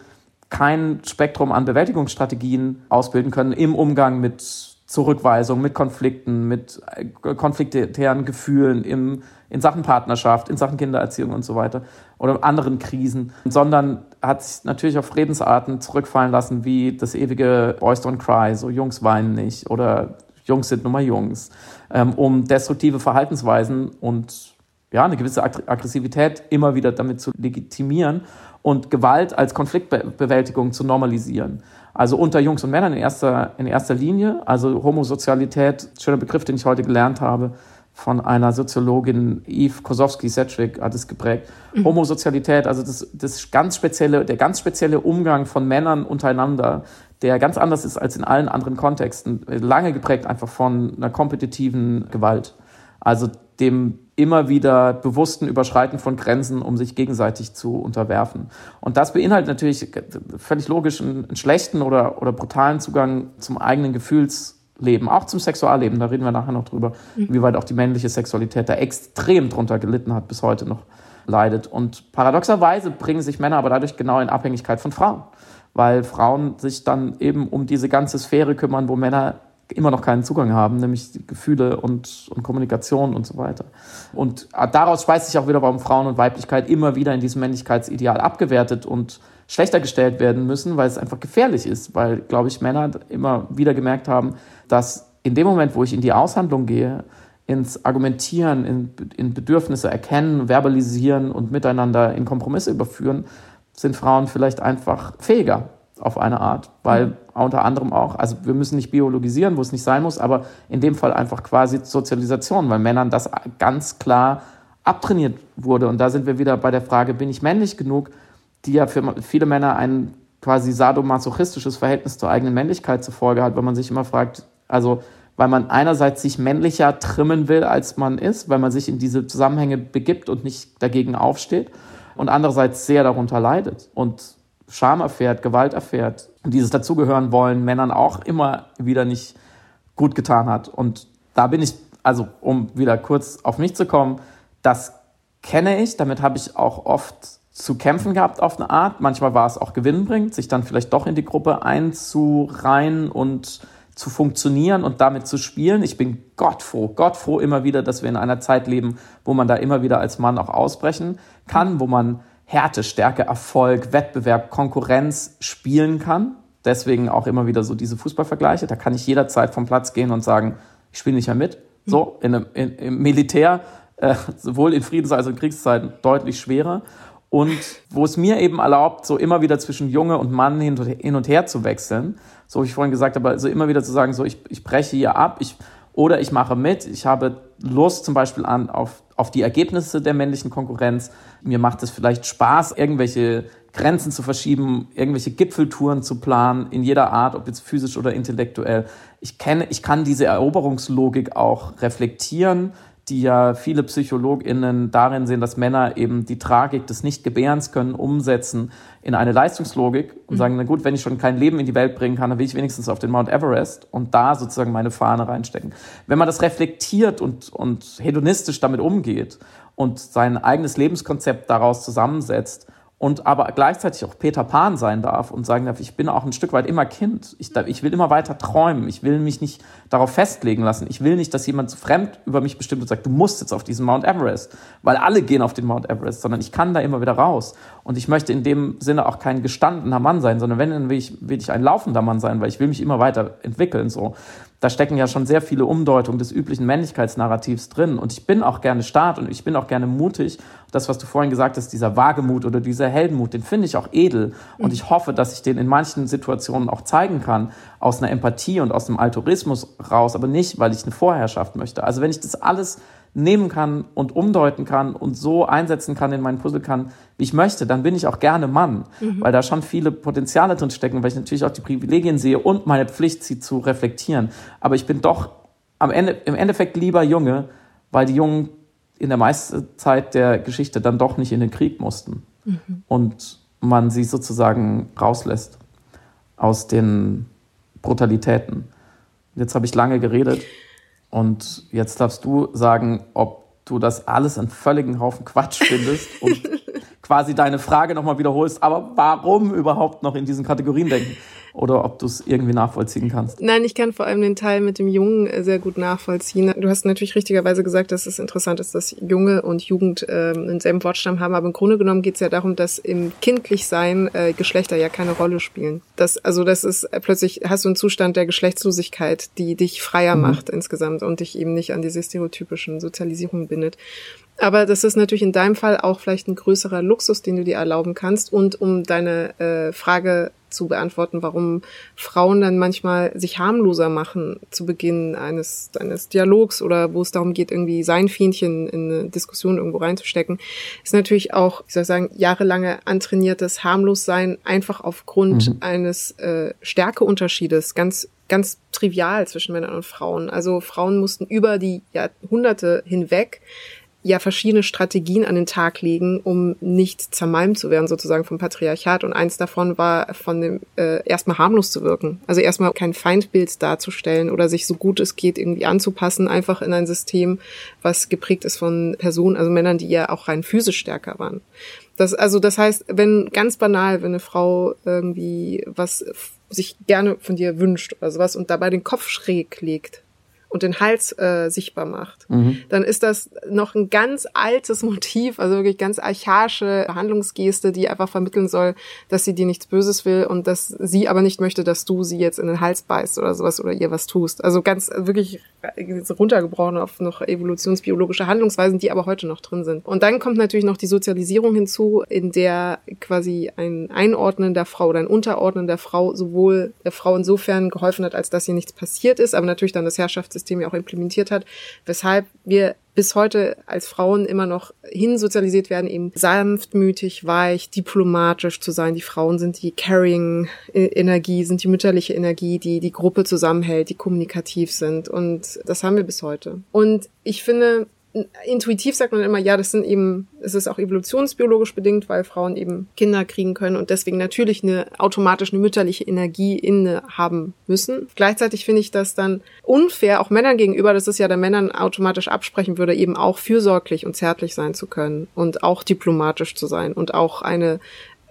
kein Spektrum an Bewältigungsstrategien ausbilden können im Umgang mit Zurückweisung, mit Konflikten, mit äh, konfliktären Gefühlen im, in Sachen Partnerschaft, in Sachen Kindererziehung und so weiter oder anderen Krisen, sondern hat sich natürlich auf Redensarten zurückfallen lassen, wie das ewige Boys don't cry, so Jungs weinen nicht oder Jungs sind nun mal Jungs, ähm, um destruktive Verhaltensweisen und ja, eine gewisse Aggressivität immer wieder damit zu legitimieren und Gewalt als Konfliktbewältigung zu normalisieren. Also unter Jungs und Männern in erster, in erster Linie. Also Homosozialität, schöner Begriff, den ich heute gelernt habe, von einer Soziologin, Eve Kosowski-Sedgwick hat es geprägt. Mhm. Homosozialität, also das, das ganz spezielle, der ganz spezielle Umgang von Männern untereinander, der ganz anders ist als in allen anderen Kontexten, lange geprägt einfach von einer kompetitiven Gewalt. Also dem immer wieder bewussten Überschreiten von Grenzen, um sich gegenseitig zu unterwerfen. Und das beinhaltet natürlich völlig logisch einen, schlechten oder, oder brutalen Zugang zum eigenen Gefühlsleben, auch zum Sexualleben. Da reden wir nachher noch drüber, mhm. wie weit auch die männliche Sexualität da extrem drunter gelitten hat, bis heute noch leidet. Und paradoxerweise bringen sich Männer aber dadurch genau in Abhängigkeit von Frauen, weil Frauen sich dann eben um diese ganze Sphäre kümmern, wo Männer immer noch keinen Zugang haben, nämlich Gefühle und, und Kommunikation und so weiter. Und daraus speist sich auch wieder, warum Frauen und Weiblichkeit immer wieder in diesem Männlichkeitsideal abgewertet und schlechter gestellt werden müssen, weil es einfach gefährlich ist, weil, glaube ich, Männer immer wieder gemerkt haben, dass in dem Moment, wo ich in die Aushandlung gehe, ins Argumentieren, in, in Bedürfnisse erkennen, verbalisieren und miteinander in Kompromisse überführen, sind Frauen vielleicht einfach fähiger auf eine Art, weil mhm. unter anderem auch, also wir müssen nicht biologisieren, wo es nicht sein muss, aber in dem Fall einfach quasi Sozialisation, weil Männern das ganz klar abtrainiert wurde. Und da sind wir wieder bei der Frage, bin ich männlich genug, die ja für viele Männer ein quasi sadomasochistisches Verhältnis zur eigenen Männlichkeit zur Folge hat, weil man sich immer fragt, also weil man einerseits sich männlicher trimmen will, als man ist, weil man sich in diese Zusammenhänge begibt und nicht dagegen aufsteht und andererseits sehr darunter leidet und Scham erfährt, Gewalt erfährt und dieses dazugehören wollen Männern auch immer wieder nicht gut getan hat. Und da bin ich, also um wieder kurz auf mich zu kommen, das kenne ich, damit habe ich auch oft zu kämpfen gehabt auf eine Art. Manchmal war es auch gewinnbringend, sich dann vielleicht doch in die Gruppe einzureihen und zu funktionieren und damit zu spielen. Ich bin Gott froh, Gott froh immer wieder, dass wir in einer Zeit leben, wo man da immer wieder als Mann auch ausbrechen kann, wo man Härte, Stärke, Erfolg, Wettbewerb, Konkurrenz spielen kann. Deswegen auch immer wieder so diese Fußballvergleiche. Da kann ich jederzeit vom Platz gehen und sagen, ich spiele nicht mehr mit. So, in, in, im Militär, äh, sowohl in Friedens- als auch in Kriegszeiten, deutlich schwerer und wo es mir eben erlaubt, so immer wieder zwischen Junge und Mann hin und her zu wechseln. So wie ich vorhin gesagt habe, also immer wieder zu sagen, so ich, ich breche hier ab, ich, oder ich mache mit, ich habe Lust zum Beispiel an, auf, auf die Ergebnisse der männlichen Konkurrenz. Mir macht es vielleicht Spaß, irgendwelche Grenzen zu verschieben, irgendwelche Gipfeltouren zu planen, in jeder Art, ob jetzt physisch oder intellektuell. Ich kenne, ich kann diese Eroberungslogik auch reflektieren die ja viele PsychologInnen darin sehen, dass Männer eben die Tragik des Nichtgebärens können umsetzen in eine Leistungslogik und mhm. sagen, na gut, wenn ich schon kein Leben in die Welt bringen kann, dann will ich wenigstens auf den Mount Everest und da sozusagen meine Fahne reinstecken. Wenn man das reflektiert und, und hedonistisch damit umgeht und sein eigenes Lebenskonzept daraus zusammensetzt, und aber gleichzeitig auch Peter Pan sein darf und sagen darf, ich bin auch ein Stück weit immer Kind. Ich, ich will immer weiter träumen. Ich will mich nicht darauf festlegen lassen. Ich will nicht, dass jemand fremd über mich bestimmt und sagt, du musst jetzt auf diesen Mount Everest, weil alle gehen auf den Mount Everest, sondern ich kann da immer wieder raus. Und ich möchte in dem Sinne auch kein gestandener Mann sein, sondern wenn, dann will ich, will ich ein laufender Mann sein, weil ich will mich immer weiter entwickeln, so da stecken ja schon sehr viele Umdeutungen des üblichen Männlichkeitsnarrativs drin. Und ich bin auch gerne stark und ich bin auch gerne mutig. Das, was du vorhin gesagt hast, dieser Wagemut oder dieser Heldenmut, den finde ich auch edel. Und ich hoffe, dass ich den in manchen Situationen auch zeigen kann, aus einer Empathie und aus einem Altruismus raus, aber nicht, weil ich eine Vorherrschaft möchte. Also wenn ich das alles nehmen kann und umdeuten kann und so einsetzen kann in meinen Puzzle kann, wie ich möchte, dann bin ich auch gerne Mann, mhm. weil da schon viele Potenziale drin stecken, weil ich natürlich auch die Privilegien sehe und meine Pflicht, sie zu reflektieren. Aber ich bin doch am Ende, im Endeffekt lieber Junge, weil die Jungen in der meisten Zeit der Geschichte dann doch nicht in den Krieg mussten mhm. und man sie sozusagen rauslässt aus den Brutalitäten. Jetzt habe ich lange geredet. Und jetzt darfst du sagen, ob du das alles einen völligen Haufen Quatsch findest und quasi deine Frage nochmal wiederholst, aber warum überhaupt noch in diesen Kategorien denken? Oder ob du es irgendwie nachvollziehen kannst. Nein, ich kann vor allem den Teil mit dem Jungen äh, sehr gut nachvollziehen. Du hast natürlich richtigerweise gesagt, dass es interessant ist, dass Junge und Jugend ähm, denselben Wortstamm haben, aber im Grunde genommen geht es ja darum, dass im Kindlichsein äh, Geschlechter ja keine Rolle spielen. Das, also das ist äh, plötzlich hast du einen Zustand der Geschlechtslosigkeit, die dich freier mhm. macht insgesamt und dich eben nicht an diese stereotypischen Sozialisierungen bindet. Aber das ist natürlich in deinem Fall auch vielleicht ein größerer Luxus, den du dir erlauben kannst. Und um deine äh, Frage zu beantworten, warum Frauen dann manchmal sich harmloser machen zu Beginn eines, eines Dialogs oder wo es darum geht, irgendwie sein Fähnchen in eine Diskussion irgendwo reinzustecken, ist natürlich auch, ich soll sagen, jahrelange antrainiertes Harmlossein einfach aufgrund mhm. eines äh, Stärkeunterschiedes, ganz ganz trivial zwischen Männern und Frauen. Also Frauen mussten über die Jahrhunderte hinweg ja verschiedene Strategien an den Tag legen, um nicht zermalmt zu werden sozusagen vom Patriarchat. Und eins davon war von dem äh, erstmal harmlos zu wirken. Also erstmal kein Feindbild darzustellen oder sich so gut es geht irgendwie anzupassen, einfach in ein System, was geprägt ist von Personen, also Männern, die ja auch rein physisch stärker waren. Das, also das heißt, wenn ganz banal, wenn eine Frau irgendwie was sich gerne von dir wünscht oder sowas und dabei den Kopf schräg legt, und den Hals äh, sichtbar macht, mhm. dann ist das noch ein ganz altes Motiv, also wirklich ganz archaische Handlungsgeste, die einfach vermitteln soll, dass sie dir nichts Böses will und dass sie aber nicht möchte, dass du sie jetzt in den Hals beißt oder sowas oder ihr was tust. Also ganz wirklich runtergebrochen auf noch evolutionsbiologische Handlungsweisen, die aber heute noch drin sind. Und dann kommt natürlich noch die Sozialisierung hinzu, in der quasi ein Einordnen der Frau oder ein Unterordnen der Frau sowohl der Frau insofern geholfen hat, als dass ihr nichts passiert ist, aber natürlich dann das Herrschaftssystem ja auch implementiert hat, weshalb wir bis heute als Frauen immer noch hinsozialisiert werden, eben sanftmütig, weich, diplomatisch zu sein. Die Frauen sind die Carrying-Energie, sind die mütterliche Energie, die die Gruppe zusammenhält, die kommunikativ sind. Und das haben wir bis heute. Und ich finde, intuitiv sagt man immer, ja, das sind eben, es ist auch evolutionsbiologisch bedingt, weil Frauen eben Kinder kriegen können und deswegen natürlich eine automatisch eine mütterliche Energie inne haben müssen. Gleichzeitig finde ich das dann unfair, auch Männern gegenüber, dass es ja der Männern automatisch absprechen würde, eben auch fürsorglich und zärtlich sein zu können und auch diplomatisch zu sein und auch eine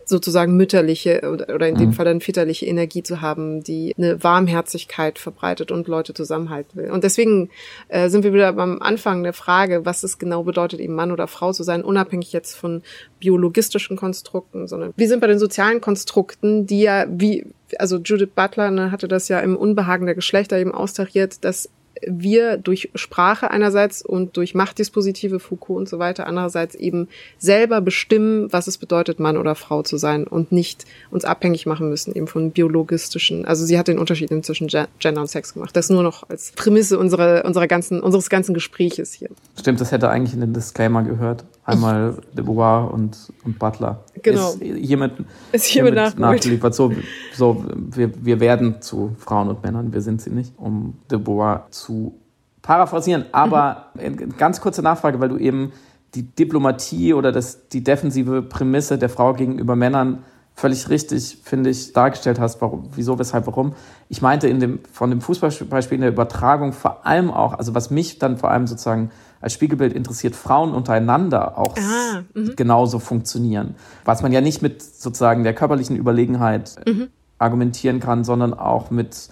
sozusagen mütterliche oder, oder in dem mhm. Fall dann väterliche Energie zu haben, die eine Warmherzigkeit verbreitet und Leute zusammenhalten will. Und deswegen äh, sind wir wieder beim Anfang der Frage, was es genau bedeutet, eben Mann oder Frau zu sein, unabhängig jetzt von biologistischen Konstrukten, sondern wir sind bei den sozialen Konstrukten, die ja wie also Judith Butler ne, hatte das ja im Unbehagen der Geschlechter eben austariert, dass wir durch Sprache einerseits und durch Machtdispositive, Foucault und so weiter, andererseits eben selber bestimmen, was es bedeutet, Mann oder Frau zu sein und nicht uns abhängig machen müssen eben von biologistischen. Also sie hat den Unterschied zwischen Gender und Sex gemacht. Das nur noch als Prämisse unserer, unserer ganzen, unseres ganzen Gespräches hier. Stimmt, das hätte eigentlich in den Disclaimer gehört. Einmal De Beauvoir und, und Butler. Genau. Ist hiermit, ist hiermit, hiermit nachgeliefert. So, so wir, wir werden zu Frauen und Männern, wir sind sie nicht, um De Beauvoir zu paraphrasieren. Aber mhm. ganz kurze Nachfrage, weil du eben die Diplomatie oder das, die defensive Prämisse der Frau gegenüber Männern völlig richtig, finde ich, dargestellt hast, warum, wieso, weshalb, warum. Ich meinte in dem, von dem Fußballbeispiel in der Übertragung vor allem auch, also was mich dann vor allem sozusagen als Spiegelbild interessiert, Frauen untereinander auch ah, mhm. genauso funktionieren. Was man ja nicht mit sozusagen der körperlichen Überlegenheit mhm. argumentieren kann, sondern auch mit,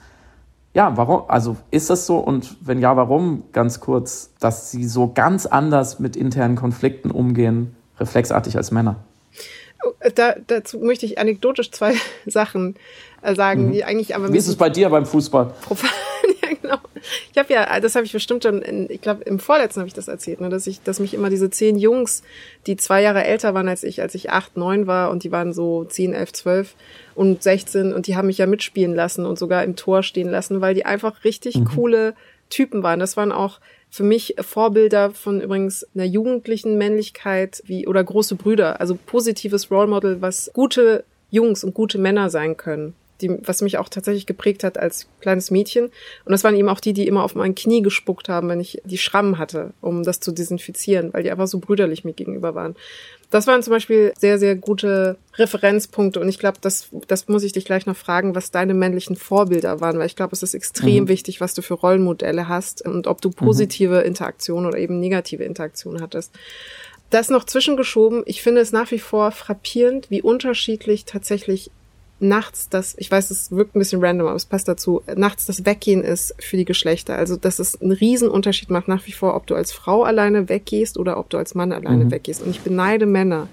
ja, warum, also ist das so und wenn ja, warum, ganz kurz, dass sie so ganz anders mit internen Konflikten umgehen, reflexartig als Männer? Da, dazu möchte ich anekdotisch zwei Sachen äh, sagen, mhm. die eigentlich aber. Wie ist es bei dir beim Fußball? Profan, ja, genau. Ich habe ja, das habe ich bestimmt schon, in, ich glaube, im vorletzten habe ich das erzählt, ne, dass ich, dass mich immer diese zehn Jungs, die zwei Jahre älter waren als ich, als ich acht, neun war und die waren so zehn, elf, zwölf und sechzehn und die haben mich ja mitspielen lassen und sogar im Tor stehen lassen, weil die einfach richtig mhm. coole Typen waren. Das waren auch für mich Vorbilder von übrigens einer jugendlichen Männlichkeit wie oder große Brüder, also positives Role Model, was gute Jungs und gute Männer sein können die, was mich auch tatsächlich geprägt hat als kleines Mädchen. Und das waren eben auch die, die immer auf mein Knie gespuckt haben, wenn ich die Schrammen hatte, um das zu desinfizieren, weil die einfach so brüderlich mir gegenüber waren. Das waren zum Beispiel sehr, sehr gute Referenzpunkte. Und ich glaube, das, das muss ich dich gleich noch fragen, was deine männlichen Vorbilder waren, weil ich glaube, es ist extrem mhm. wichtig, was du für Rollenmodelle hast und ob du mhm. positive mhm. Interaktion oder eben negative Interaktion hattest. Das noch zwischengeschoben. Ich finde es nach wie vor frappierend, wie unterschiedlich tatsächlich nachts das, ich weiß, es wirkt ein bisschen random, aber es passt dazu, nachts das Weggehen ist für die Geschlechter. Also, dass es einen Riesenunterschied macht nach wie vor, ob du als Frau alleine weggehst oder ob du als Mann alleine mhm. weggehst. Und ich beneide Männer,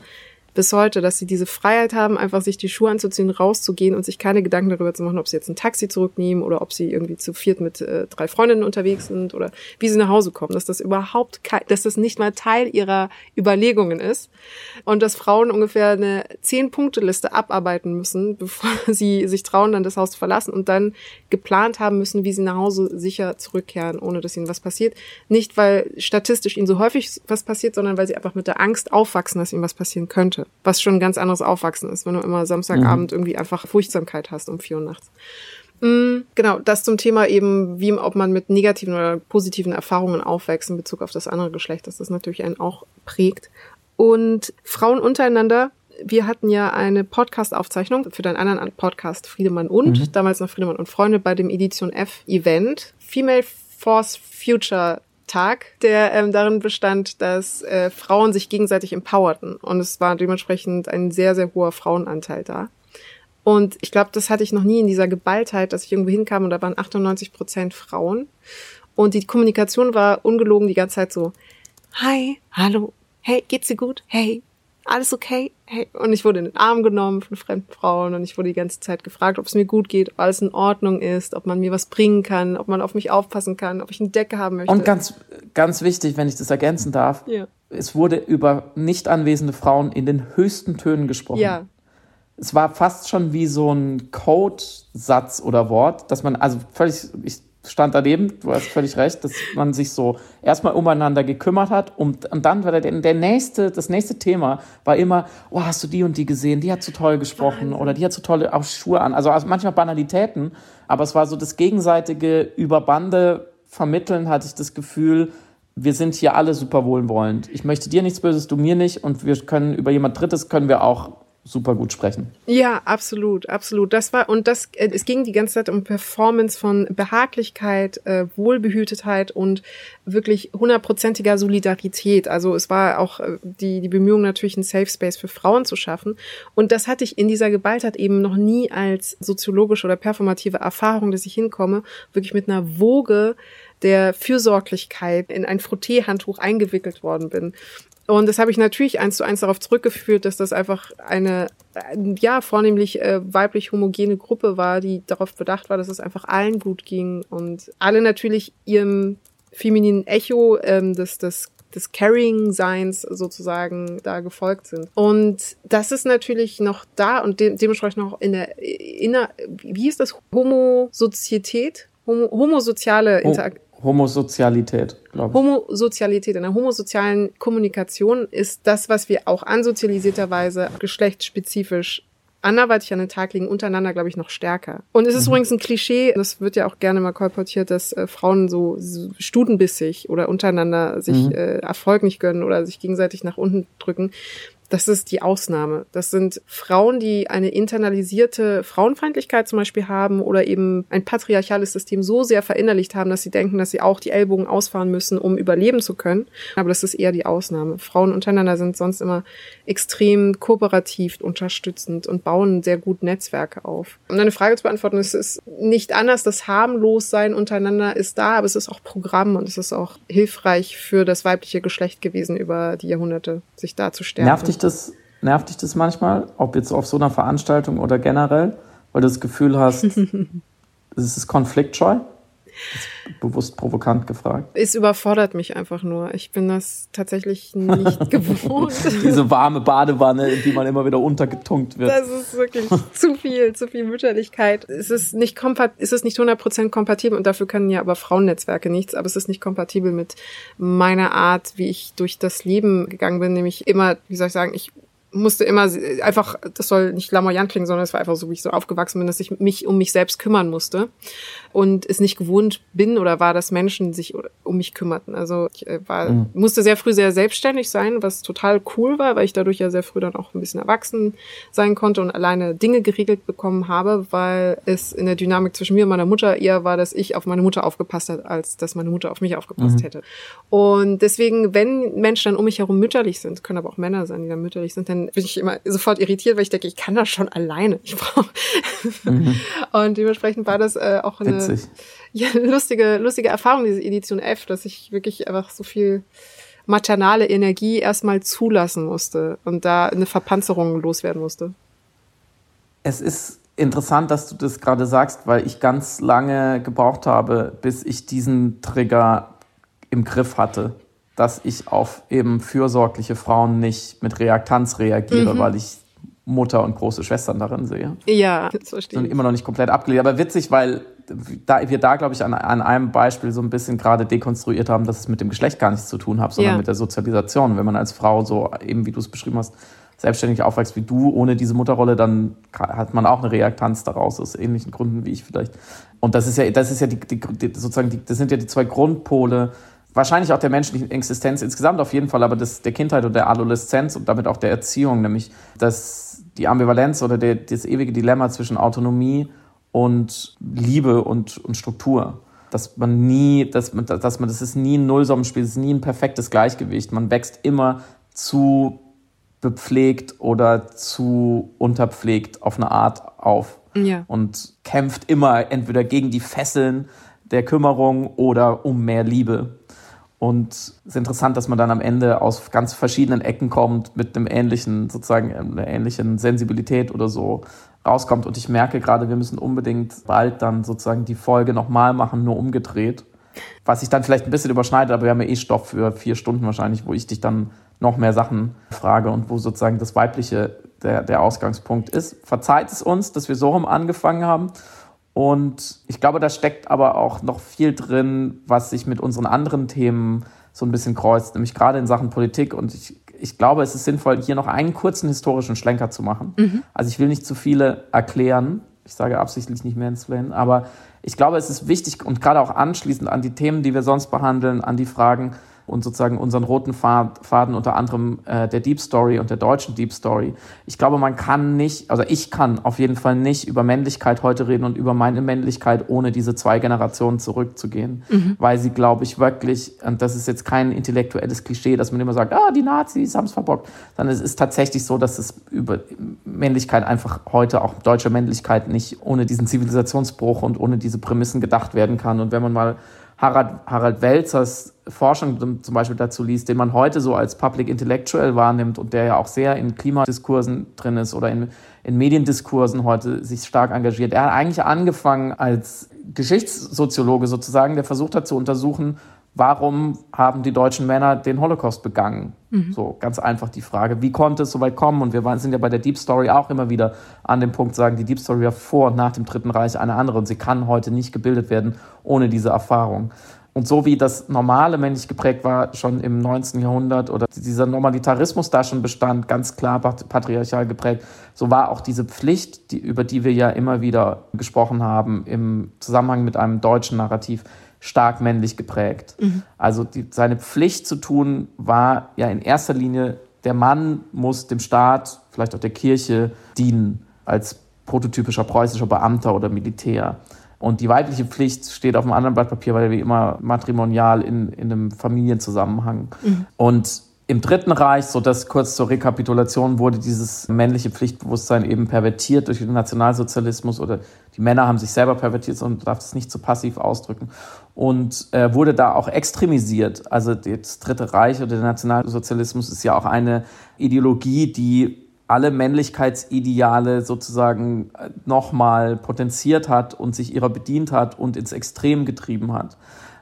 bis heute, dass sie diese Freiheit haben, einfach sich die Schuhe anzuziehen, rauszugehen und sich keine Gedanken darüber zu machen, ob sie jetzt ein Taxi zurücknehmen oder ob sie irgendwie zu viert mit äh, drei Freundinnen unterwegs sind oder wie sie nach Hause kommen, dass das überhaupt dass das nicht mal Teil ihrer Überlegungen ist und dass Frauen ungefähr eine Zehn-Punkte-Liste abarbeiten müssen, bevor sie sich trauen, dann das Haus zu verlassen und dann geplant haben müssen, wie sie nach Hause sicher zurückkehren, ohne dass ihnen was passiert. Nicht, weil statistisch ihnen so häufig was passiert, sondern weil sie einfach mit der Angst aufwachsen, dass ihnen was passieren könnte. Was schon ein ganz anderes Aufwachsen ist, wenn du immer Samstagabend mhm. irgendwie einfach Furchtsamkeit hast um vier Uhr nachts. Mhm, genau, das zum Thema eben, wie ob man mit negativen oder positiven Erfahrungen aufwächst in Bezug auf das andere Geschlecht, dass das natürlich einen auch prägt. Und Frauen untereinander, wir hatten ja eine Podcast-Aufzeichnung für deinen anderen Podcast Friedemann und, mhm. damals noch Friedemann und Freunde bei dem Edition F Event. Female Force Future Tag, der ähm, darin bestand, dass äh, Frauen sich gegenseitig empowerten. Und es war dementsprechend ein sehr, sehr hoher Frauenanteil da. Und ich glaube, das hatte ich noch nie in dieser Geballtheit, dass ich irgendwo hinkam und da waren 98 Prozent Frauen. Und die Kommunikation war ungelogen die ganze Zeit so, hi, hallo, hey, geht's dir gut? Hey, alles okay? Hey. Und ich wurde in den Arm genommen von fremden Frauen und ich wurde die ganze Zeit gefragt, ob es mir gut geht, ob alles in Ordnung ist, ob man mir was bringen kann, ob man auf mich aufpassen kann, ob ich eine Decke haben möchte. Und ganz, ganz wichtig, wenn ich das ergänzen darf, ja. es wurde über nicht anwesende Frauen in den höchsten Tönen gesprochen. Ja. Es war fast schon wie so ein Codesatz oder Wort, dass man, also völlig, ich stand daneben, du hast völlig recht, dass man sich so erstmal umeinander gekümmert hat und, und dann war der, der nächste, das nächste Thema war immer, oh, hast du die und die gesehen, die hat so toll gesprochen Wahnsinn. oder die hat so tolle Schuhe an. Also, also manchmal Banalitäten, aber es war so das gegenseitige über Bande vermitteln, hatte ich das Gefühl, wir sind hier alle super wohlwollend. Ich möchte dir nichts Böses, du mir nicht und wir können über jemand Drittes können wir auch super gut sprechen. Ja, absolut, absolut. Das war und das äh, es ging die ganze Zeit um Performance von Behaglichkeit, äh, Wohlbehütetheit und wirklich hundertprozentiger Solidarität. Also es war auch äh, die die Bemühung natürlich einen Safe Space für Frauen zu schaffen und das hatte ich in dieser Gewalttat eben noch nie als soziologische oder performative Erfahrung, dass ich hinkomme, wirklich mit einer Woge der Fürsorglichkeit in ein Frotteehandtuch eingewickelt worden bin. Und das habe ich natürlich eins zu eins darauf zurückgeführt, dass das einfach eine, ja, vornehmlich äh, weiblich homogene Gruppe war, die darauf bedacht war, dass es einfach allen gut ging und alle natürlich ihrem femininen Echo ähm, des, des des Carrying-Seins sozusagen da gefolgt sind. Und das ist natürlich noch da und de dementsprechend noch in der, inner, wie ist das? Homosozietät? Homo, homosoziale Interaktion. Homosozialität, glaube ich. Homosozialität. In der homosozialen Kommunikation ist das, was wir auch ansozialisierterweise geschlechtsspezifisch anderweitig an den Tag legen, untereinander, glaube ich, noch stärker. Und es ist mhm. übrigens ein Klischee, das wird ja auch gerne mal kolportiert, dass äh, Frauen so, so studenbissig oder untereinander sich mhm. äh, Erfolg nicht gönnen oder sich gegenseitig nach unten drücken. Das ist die Ausnahme. Das sind Frauen, die eine internalisierte Frauenfeindlichkeit zum Beispiel haben oder eben ein patriarchales System so sehr verinnerlicht haben, dass sie denken, dass sie auch die Ellbogen ausfahren müssen, um überleben zu können. Aber das ist eher die Ausnahme. Frauen untereinander sind sonst immer extrem kooperativ, unterstützend und bauen sehr gut Netzwerke auf. Um deine Frage zu beantworten, es ist nicht anders. Das Harmlossein untereinander ist da, aber es ist auch Programm und es ist auch hilfreich für das weibliche Geschlecht gewesen über die Jahrhunderte, sich darzustellen. Nervt dich das, nervt dich das manchmal, ob jetzt auf so einer Veranstaltung oder generell, weil du das Gefühl hast, es ist konfliktscheu? bewusst provokant gefragt. Es überfordert mich einfach nur. Ich bin das tatsächlich nicht gewohnt. Diese warme Badewanne, in die man immer wieder untergetunkt wird. Das ist wirklich zu viel, zu viel Mütterlichkeit. Es ist nicht kompat es ist nicht 100% kompatibel und dafür können ja aber Frauennetzwerke nichts, aber es ist nicht kompatibel mit meiner Art, wie ich durch das Leben gegangen bin, nämlich immer, wie soll ich sagen, ich musste immer einfach, das soll nicht lamoyant klingen, sondern es war einfach so, wie ich so aufgewachsen bin, dass ich mich um mich selbst kümmern musste und es nicht gewohnt bin oder war, dass Menschen sich um mich kümmerten. Also ich äh, war, mhm. musste sehr früh sehr selbstständig sein, was total cool war, weil ich dadurch ja sehr früh dann auch ein bisschen erwachsen sein konnte und alleine Dinge geregelt bekommen habe, weil es in der Dynamik zwischen mir und meiner Mutter eher war, dass ich auf meine Mutter aufgepasst hat, als dass meine Mutter auf mich aufgepasst mhm. hätte. Und deswegen, wenn Menschen dann um mich herum mütterlich sind, können aber auch Männer sein, die dann mütterlich sind, dann bin ich immer sofort irritiert, weil ich denke, ich kann das schon alleine. Ich brauche mhm. und dementsprechend war das äh, auch eine ja, lustige, lustige Erfahrung, diese Edition F, dass ich wirklich einfach so viel maternale Energie erstmal zulassen musste und da eine Verpanzerung loswerden musste. Es ist interessant, dass du das gerade sagst, weil ich ganz lange gebraucht habe, bis ich diesen Trigger im Griff hatte dass ich auf eben fürsorgliche Frauen nicht mit Reaktanz reagiere, mhm. weil ich Mutter und große Schwestern darin sehe. Ja, das verstehe ich. Und immer noch nicht komplett abgelehnt. Aber witzig, weil da, wir da, glaube ich, an, an einem Beispiel so ein bisschen gerade dekonstruiert haben, dass es mit dem Geschlecht gar nichts zu tun hat, sondern ja. mit der Sozialisation. Wenn man als Frau so, eben wie du es beschrieben hast, selbstständig aufwächst wie du, ohne diese Mutterrolle, dann hat man auch eine Reaktanz daraus, aus ähnlichen Gründen wie ich vielleicht. Und das ist ja, das ist ja die, die, die sozusagen, die, das sind ja die zwei Grundpole, wahrscheinlich auch der menschlichen Existenz insgesamt auf jeden Fall, aber das, der Kindheit und der Adoleszenz und damit auch der Erziehung, nämlich dass die Ambivalenz oder der, das ewige Dilemma zwischen Autonomie und Liebe und, und Struktur. Dass man nie, dass man, dass man, das ist nie ein Nullsummenspiel, das ist nie ein perfektes Gleichgewicht. Man wächst immer zu bepflegt oder zu unterpflegt auf eine Art auf. Ja. Und kämpft immer entweder gegen die Fesseln der Kümmerung oder um mehr Liebe. Und es ist interessant, dass man dann am Ende aus ganz verschiedenen Ecken kommt, mit einem ähnlichen, sozusagen einer ähnlichen Sensibilität oder so rauskommt. Und ich merke gerade, wir müssen unbedingt bald dann sozusagen die Folge nochmal machen, nur umgedreht. Was sich dann vielleicht ein bisschen überschneidet, aber wir haben ja eh Stoff für vier Stunden wahrscheinlich, wo ich dich dann noch mehr Sachen frage und wo sozusagen das Weibliche der, der Ausgangspunkt ist. Verzeiht es uns, dass wir so rum angefangen haben und ich glaube, da steckt aber auch noch viel drin, was sich mit unseren anderen Themen so ein bisschen kreuzt, nämlich gerade in Sachen Politik. Und ich, ich glaube, es ist sinnvoll, hier noch einen kurzen historischen Schlenker zu machen. Mhm. Also ich will nicht zu viele erklären. Ich sage absichtlich nicht mehr ins mansplainen, aber ich glaube, es ist wichtig und gerade auch anschließend an die Themen, die wir sonst behandeln, an die Fragen, und sozusagen unseren roten Faden unter anderem äh, der Deep Story und der deutschen Deep Story. Ich glaube, man kann nicht, also ich kann auf jeden Fall nicht über Männlichkeit heute reden und über meine Männlichkeit, ohne diese zwei Generationen zurückzugehen. Mhm. Weil sie, glaube ich, wirklich, und das ist jetzt kein intellektuelles Klischee, dass man immer sagt, ah, die Nazis haben es verbockt, sondern es ist tatsächlich so, dass es über Männlichkeit einfach heute, auch deutsche Männlichkeit, nicht ohne diesen Zivilisationsbruch und ohne diese Prämissen gedacht werden kann. Und wenn man mal Harald, Harald Welzers Forschung zum Beispiel dazu liest, den man heute so als Public Intellectual wahrnimmt und der ja auch sehr in Klimadiskursen drin ist oder in, in Mediendiskursen heute sich stark engagiert. Er hat eigentlich angefangen als Geschichtssoziologe sozusagen, der versucht hat zu untersuchen, warum haben die deutschen Männer den Holocaust begangen? Mhm. So ganz einfach die Frage, wie konnte es so weit kommen? Und wir sind ja bei der Deep Story auch immer wieder an dem Punkt sagen, die Deep Story war vor und nach dem Dritten Reich eine andere und sie kann heute nicht gebildet werden ohne diese Erfahrung. Und so wie das normale männlich geprägt war, schon im 19. Jahrhundert oder dieser Normalitarismus da schon bestand, ganz klar patriarchal geprägt, so war auch diese Pflicht, die, über die wir ja immer wieder gesprochen haben, im Zusammenhang mit einem deutschen Narrativ, stark männlich geprägt. Mhm. Also die, seine Pflicht zu tun war ja in erster Linie, der Mann muss dem Staat, vielleicht auch der Kirche dienen als prototypischer preußischer Beamter oder Militär. Und die weibliche Pflicht steht auf einem anderen Blatt Papier, weil wie immer matrimonial in, in einem Familienzusammenhang. Mhm. Und im Dritten Reich, so das kurz zur Rekapitulation, wurde dieses männliche Pflichtbewusstsein eben pervertiert durch den Nationalsozialismus oder die Männer haben sich selber pervertiert und darf das nicht zu passiv ausdrücken und äh, wurde da auch extremisiert. Also das Dritte Reich oder der Nationalsozialismus ist ja auch eine Ideologie, die alle Männlichkeitsideale sozusagen äh, nochmal potenziert hat und sich ihrer bedient hat und ins Extrem getrieben hat.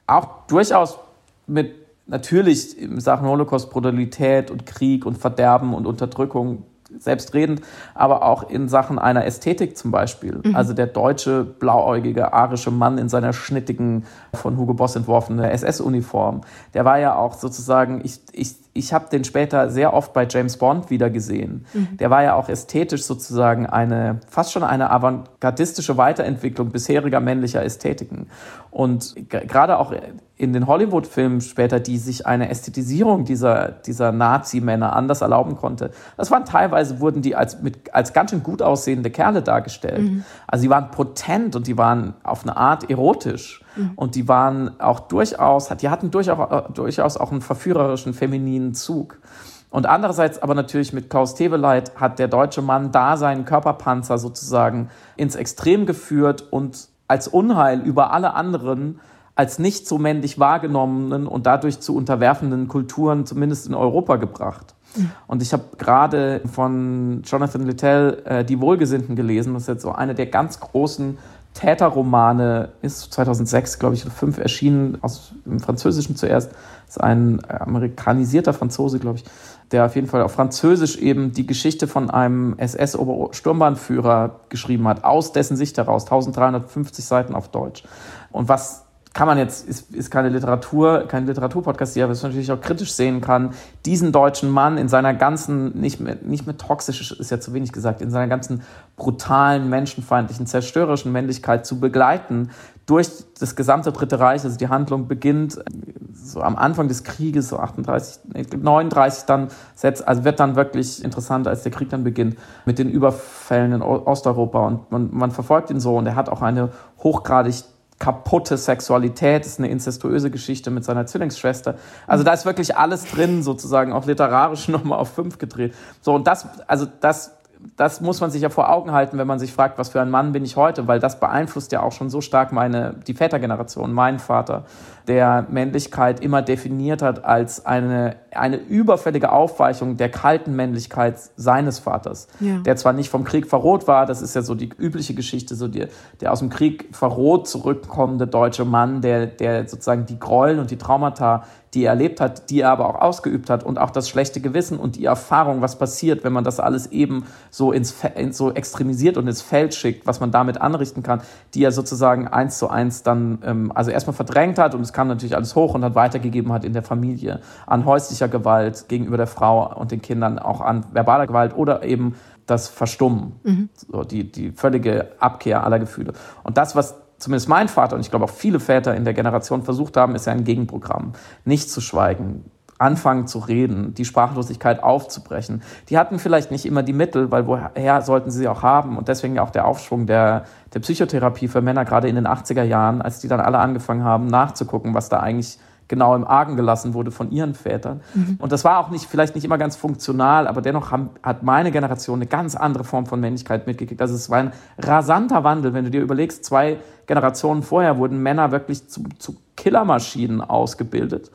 Auch durchaus mit natürlich in Sachen Holocaust, Brutalität und Krieg und Verderben und Unterdrückung selbstredend, aber auch in Sachen einer Ästhetik zum Beispiel. Mhm. Also der deutsche, blauäugige, arische Mann in seiner schnittigen, von Hugo Boss entworfene SS-Uniform, der war ja auch sozusagen, ich, ich, ich habe den später sehr oft bei James Bond wieder gesehen. Mhm. Der war ja auch ästhetisch sozusagen eine, fast schon eine avantgardistische Weiterentwicklung bisheriger männlicher Ästhetiken. Und gerade auch in den Hollywood-Filmen später, die sich eine Ästhetisierung dieser, dieser Nazi-Männer anders erlauben konnte. Das waren teilweise, wurden die als, mit, als ganz schön gut aussehende Kerle dargestellt. Mhm. Also die waren potent und die waren auf eine Art erotisch. Mhm. Und die waren auch durchaus, die hatten durchaus, durchaus auch einen verführerischen, femininen Zug. Und andererseits aber natürlich mit Klaus Teweleit hat der deutsche Mann da seinen Körperpanzer sozusagen ins Extrem geführt und als Unheil über alle anderen als nicht so männlich wahrgenommenen und dadurch zu unterwerfenden Kulturen zumindest in Europa gebracht. Mhm. Und ich habe gerade von Jonathan Littell äh, Die Wohlgesinnten gelesen, das ist jetzt so eine der ganz großen Täterromane ist 2006, glaube ich, oder fünf erschienen, aus dem Französischen zuerst. Das ist ein amerikanisierter Franzose, glaube ich, der auf jeden Fall auf Französisch eben die Geschichte von einem SS-Sturmbahnführer geschrieben hat, aus dessen Sicht heraus, 1350 Seiten auf Deutsch. Und was kann man jetzt, ist, ist keine Literatur, kein Literaturpodcast hier, aber es natürlich auch kritisch sehen kann, diesen deutschen Mann in seiner ganzen, nicht mehr, nicht mehr toxisch ist ja zu wenig gesagt, in seiner ganzen brutalen, menschenfeindlichen, zerstörerischen Männlichkeit zu begleiten durch das gesamte Dritte Reich. Also die Handlung beginnt so am Anfang des Krieges, so 38, 39 dann setzt, also wird dann wirklich interessant, als der Krieg dann beginnt, mit den Überfällen in Osteuropa und man, man verfolgt ihn so und er hat auch eine hochgradig kaputte Sexualität, ist eine incestuöse Geschichte mit seiner Zwillingsschwester. Also da ist wirklich alles drin, sozusagen, auch literarisch nochmal auf fünf gedreht. So, und das, also das das muss man sich ja vor Augen halten, wenn man sich fragt, was für ein Mann bin ich heute, weil das beeinflusst ja auch schon so stark meine, die Vätergeneration, meinen Vater, der Männlichkeit immer definiert hat als eine, eine überfällige Aufweichung der kalten Männlichkeit seines Vaters, ja. der zwar nicht vom Krieg verroht war, das ist ja so die übliche Geschichte, so die, der aus dem Krieg verroht zurückkommende deutsche Mann, der, der sozusagen die Gräuel und die Traumata die er erlebt hat, die er aber auch ausgeübt hat und auch das schlechte Gewissen und die Erfahrung, was passiert, wenn man das alles eben so ins so extremisiert und ins Feld schickt, was man damit anrichten kann, die er sozusagen eins zu eins dann ähm, also erstmal verdrängt hat und es kam natürlich alles hoch und dann weitergegeben hat in der Familie an häuslicher Gewalt gegenüber der Frau und den Kindern, auch an verbaler Gewalt oder eben das Verstummen, mhm. so die, die völlige Abkehr aller Gefühle. Und das, was zumindest mein Vater und ich glaube auch viele Väter in der Generation versucht haben, ist ja ein Gegenprogramm. Nicht zu schweigen, anfangen zu reden, die Sprachlosigkeit aufzubrechen. Die hatten vielleicht nicht immer die Mittel, weil woher sollten sie sie auch haben? Und deswegen auch der Aufschwung der, der Psychotherapie für Männer, gerade in den 80er Jahren, als die dann alle angefangen haben, nachzugucken, was da eigentlich genau im Argen gelassen wurde von ihren Vätern. Mhm. Und das war auch nicht, vielleicht nicht immer ganz funktional, aber dennoch haben, hat meine Generation eine ganz andere Form von Männlichkeit mitgekriegt. Also es war ein rasanter Wandel, wenn du dir überlegst, zwei Generationen vorher wurden Männer wirklich zu, zu Killermaschinen ausgebildet.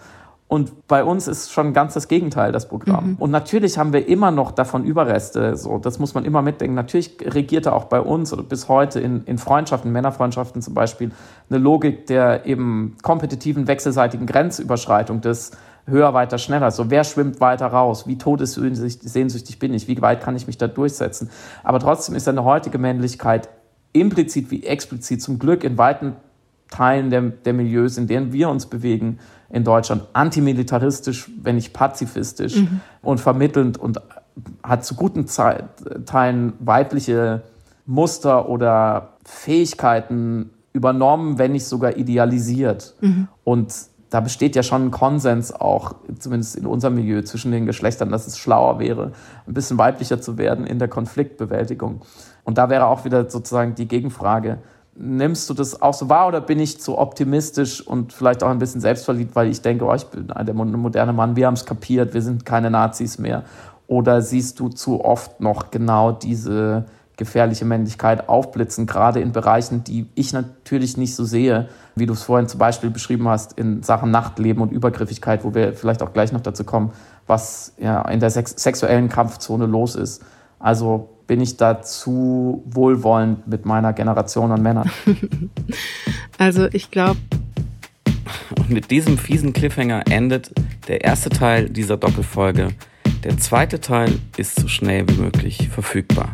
Und bei uns ist schon ganz das Gegenteil das Programm. Mhm. Und natürlich haben wir immer noch davon Überreste. So, das muss man immer mitdenken. Natürlich regierte auch bei uns oder bis heute in, in Freundschaften, Männerfreundschaften zum Beispiel, eine Logik der eben kompetitiven wechselseitigen Grenzüberschreitung des höher, weiter, schneller. So, wer schwimmt weiter raus? Wie todessehnsüchtig bin ich? Wie weit kann ich mich da durchsetzen? Aber trotzdem ist eine heutige Männlichkeit implizit wie explizit zum Glück in weiten Teilen der, der Milieus, in denen wir uns bewegen, in Deutschland antimilitaristisch, wenn nicht pazifistisch mhm. und vermittelnd und hat zu guten Zeit, Teilen weibliche Muster oder Fähigkeiten übernommen, wenn nicht sogar idealisiert. Mhm. Und da besteht ja schon ein Konsens auch, zumindest in unserem Milieu, zwischen den Geschlechtern, dass es schlauer wäre, ein bisschen weiblicher zu werden in der Konfliktbewältigung. Und da wäre auch wieder sozusagen die Gegenfrage, nimmst du das auch so wahr oder bin ich zu optimistisch und vielleicht auch ein bisschen selbstverliebt, weil ich denke, oh, ich bin der moderne Mann, wir haben es kapiert, wir sind keine Nazis mehr? Oder siehst du zu oft noch genau diese gefährliche Männlichkeit aufblitzen, gerade in Bereichen, die ich natürlich nicht so sehe, wie du es vorhin zum Beispiel beschrieben hast, in Sachen Nachtleben und Übergriffigkeit, wo wir vielleicht auch gleich noch dazu kommen, was ja in der sex sexuellen Kampfzone los ist. Also bin ich da zu wohlwollend mit meiner Generation an Männern. also ich glaube. Und mit diesem fiesen Cliffhanger endet der erste Teil dieser Doppelfolge. Der zweite Teil ist so schnell wie möglich verfügbar.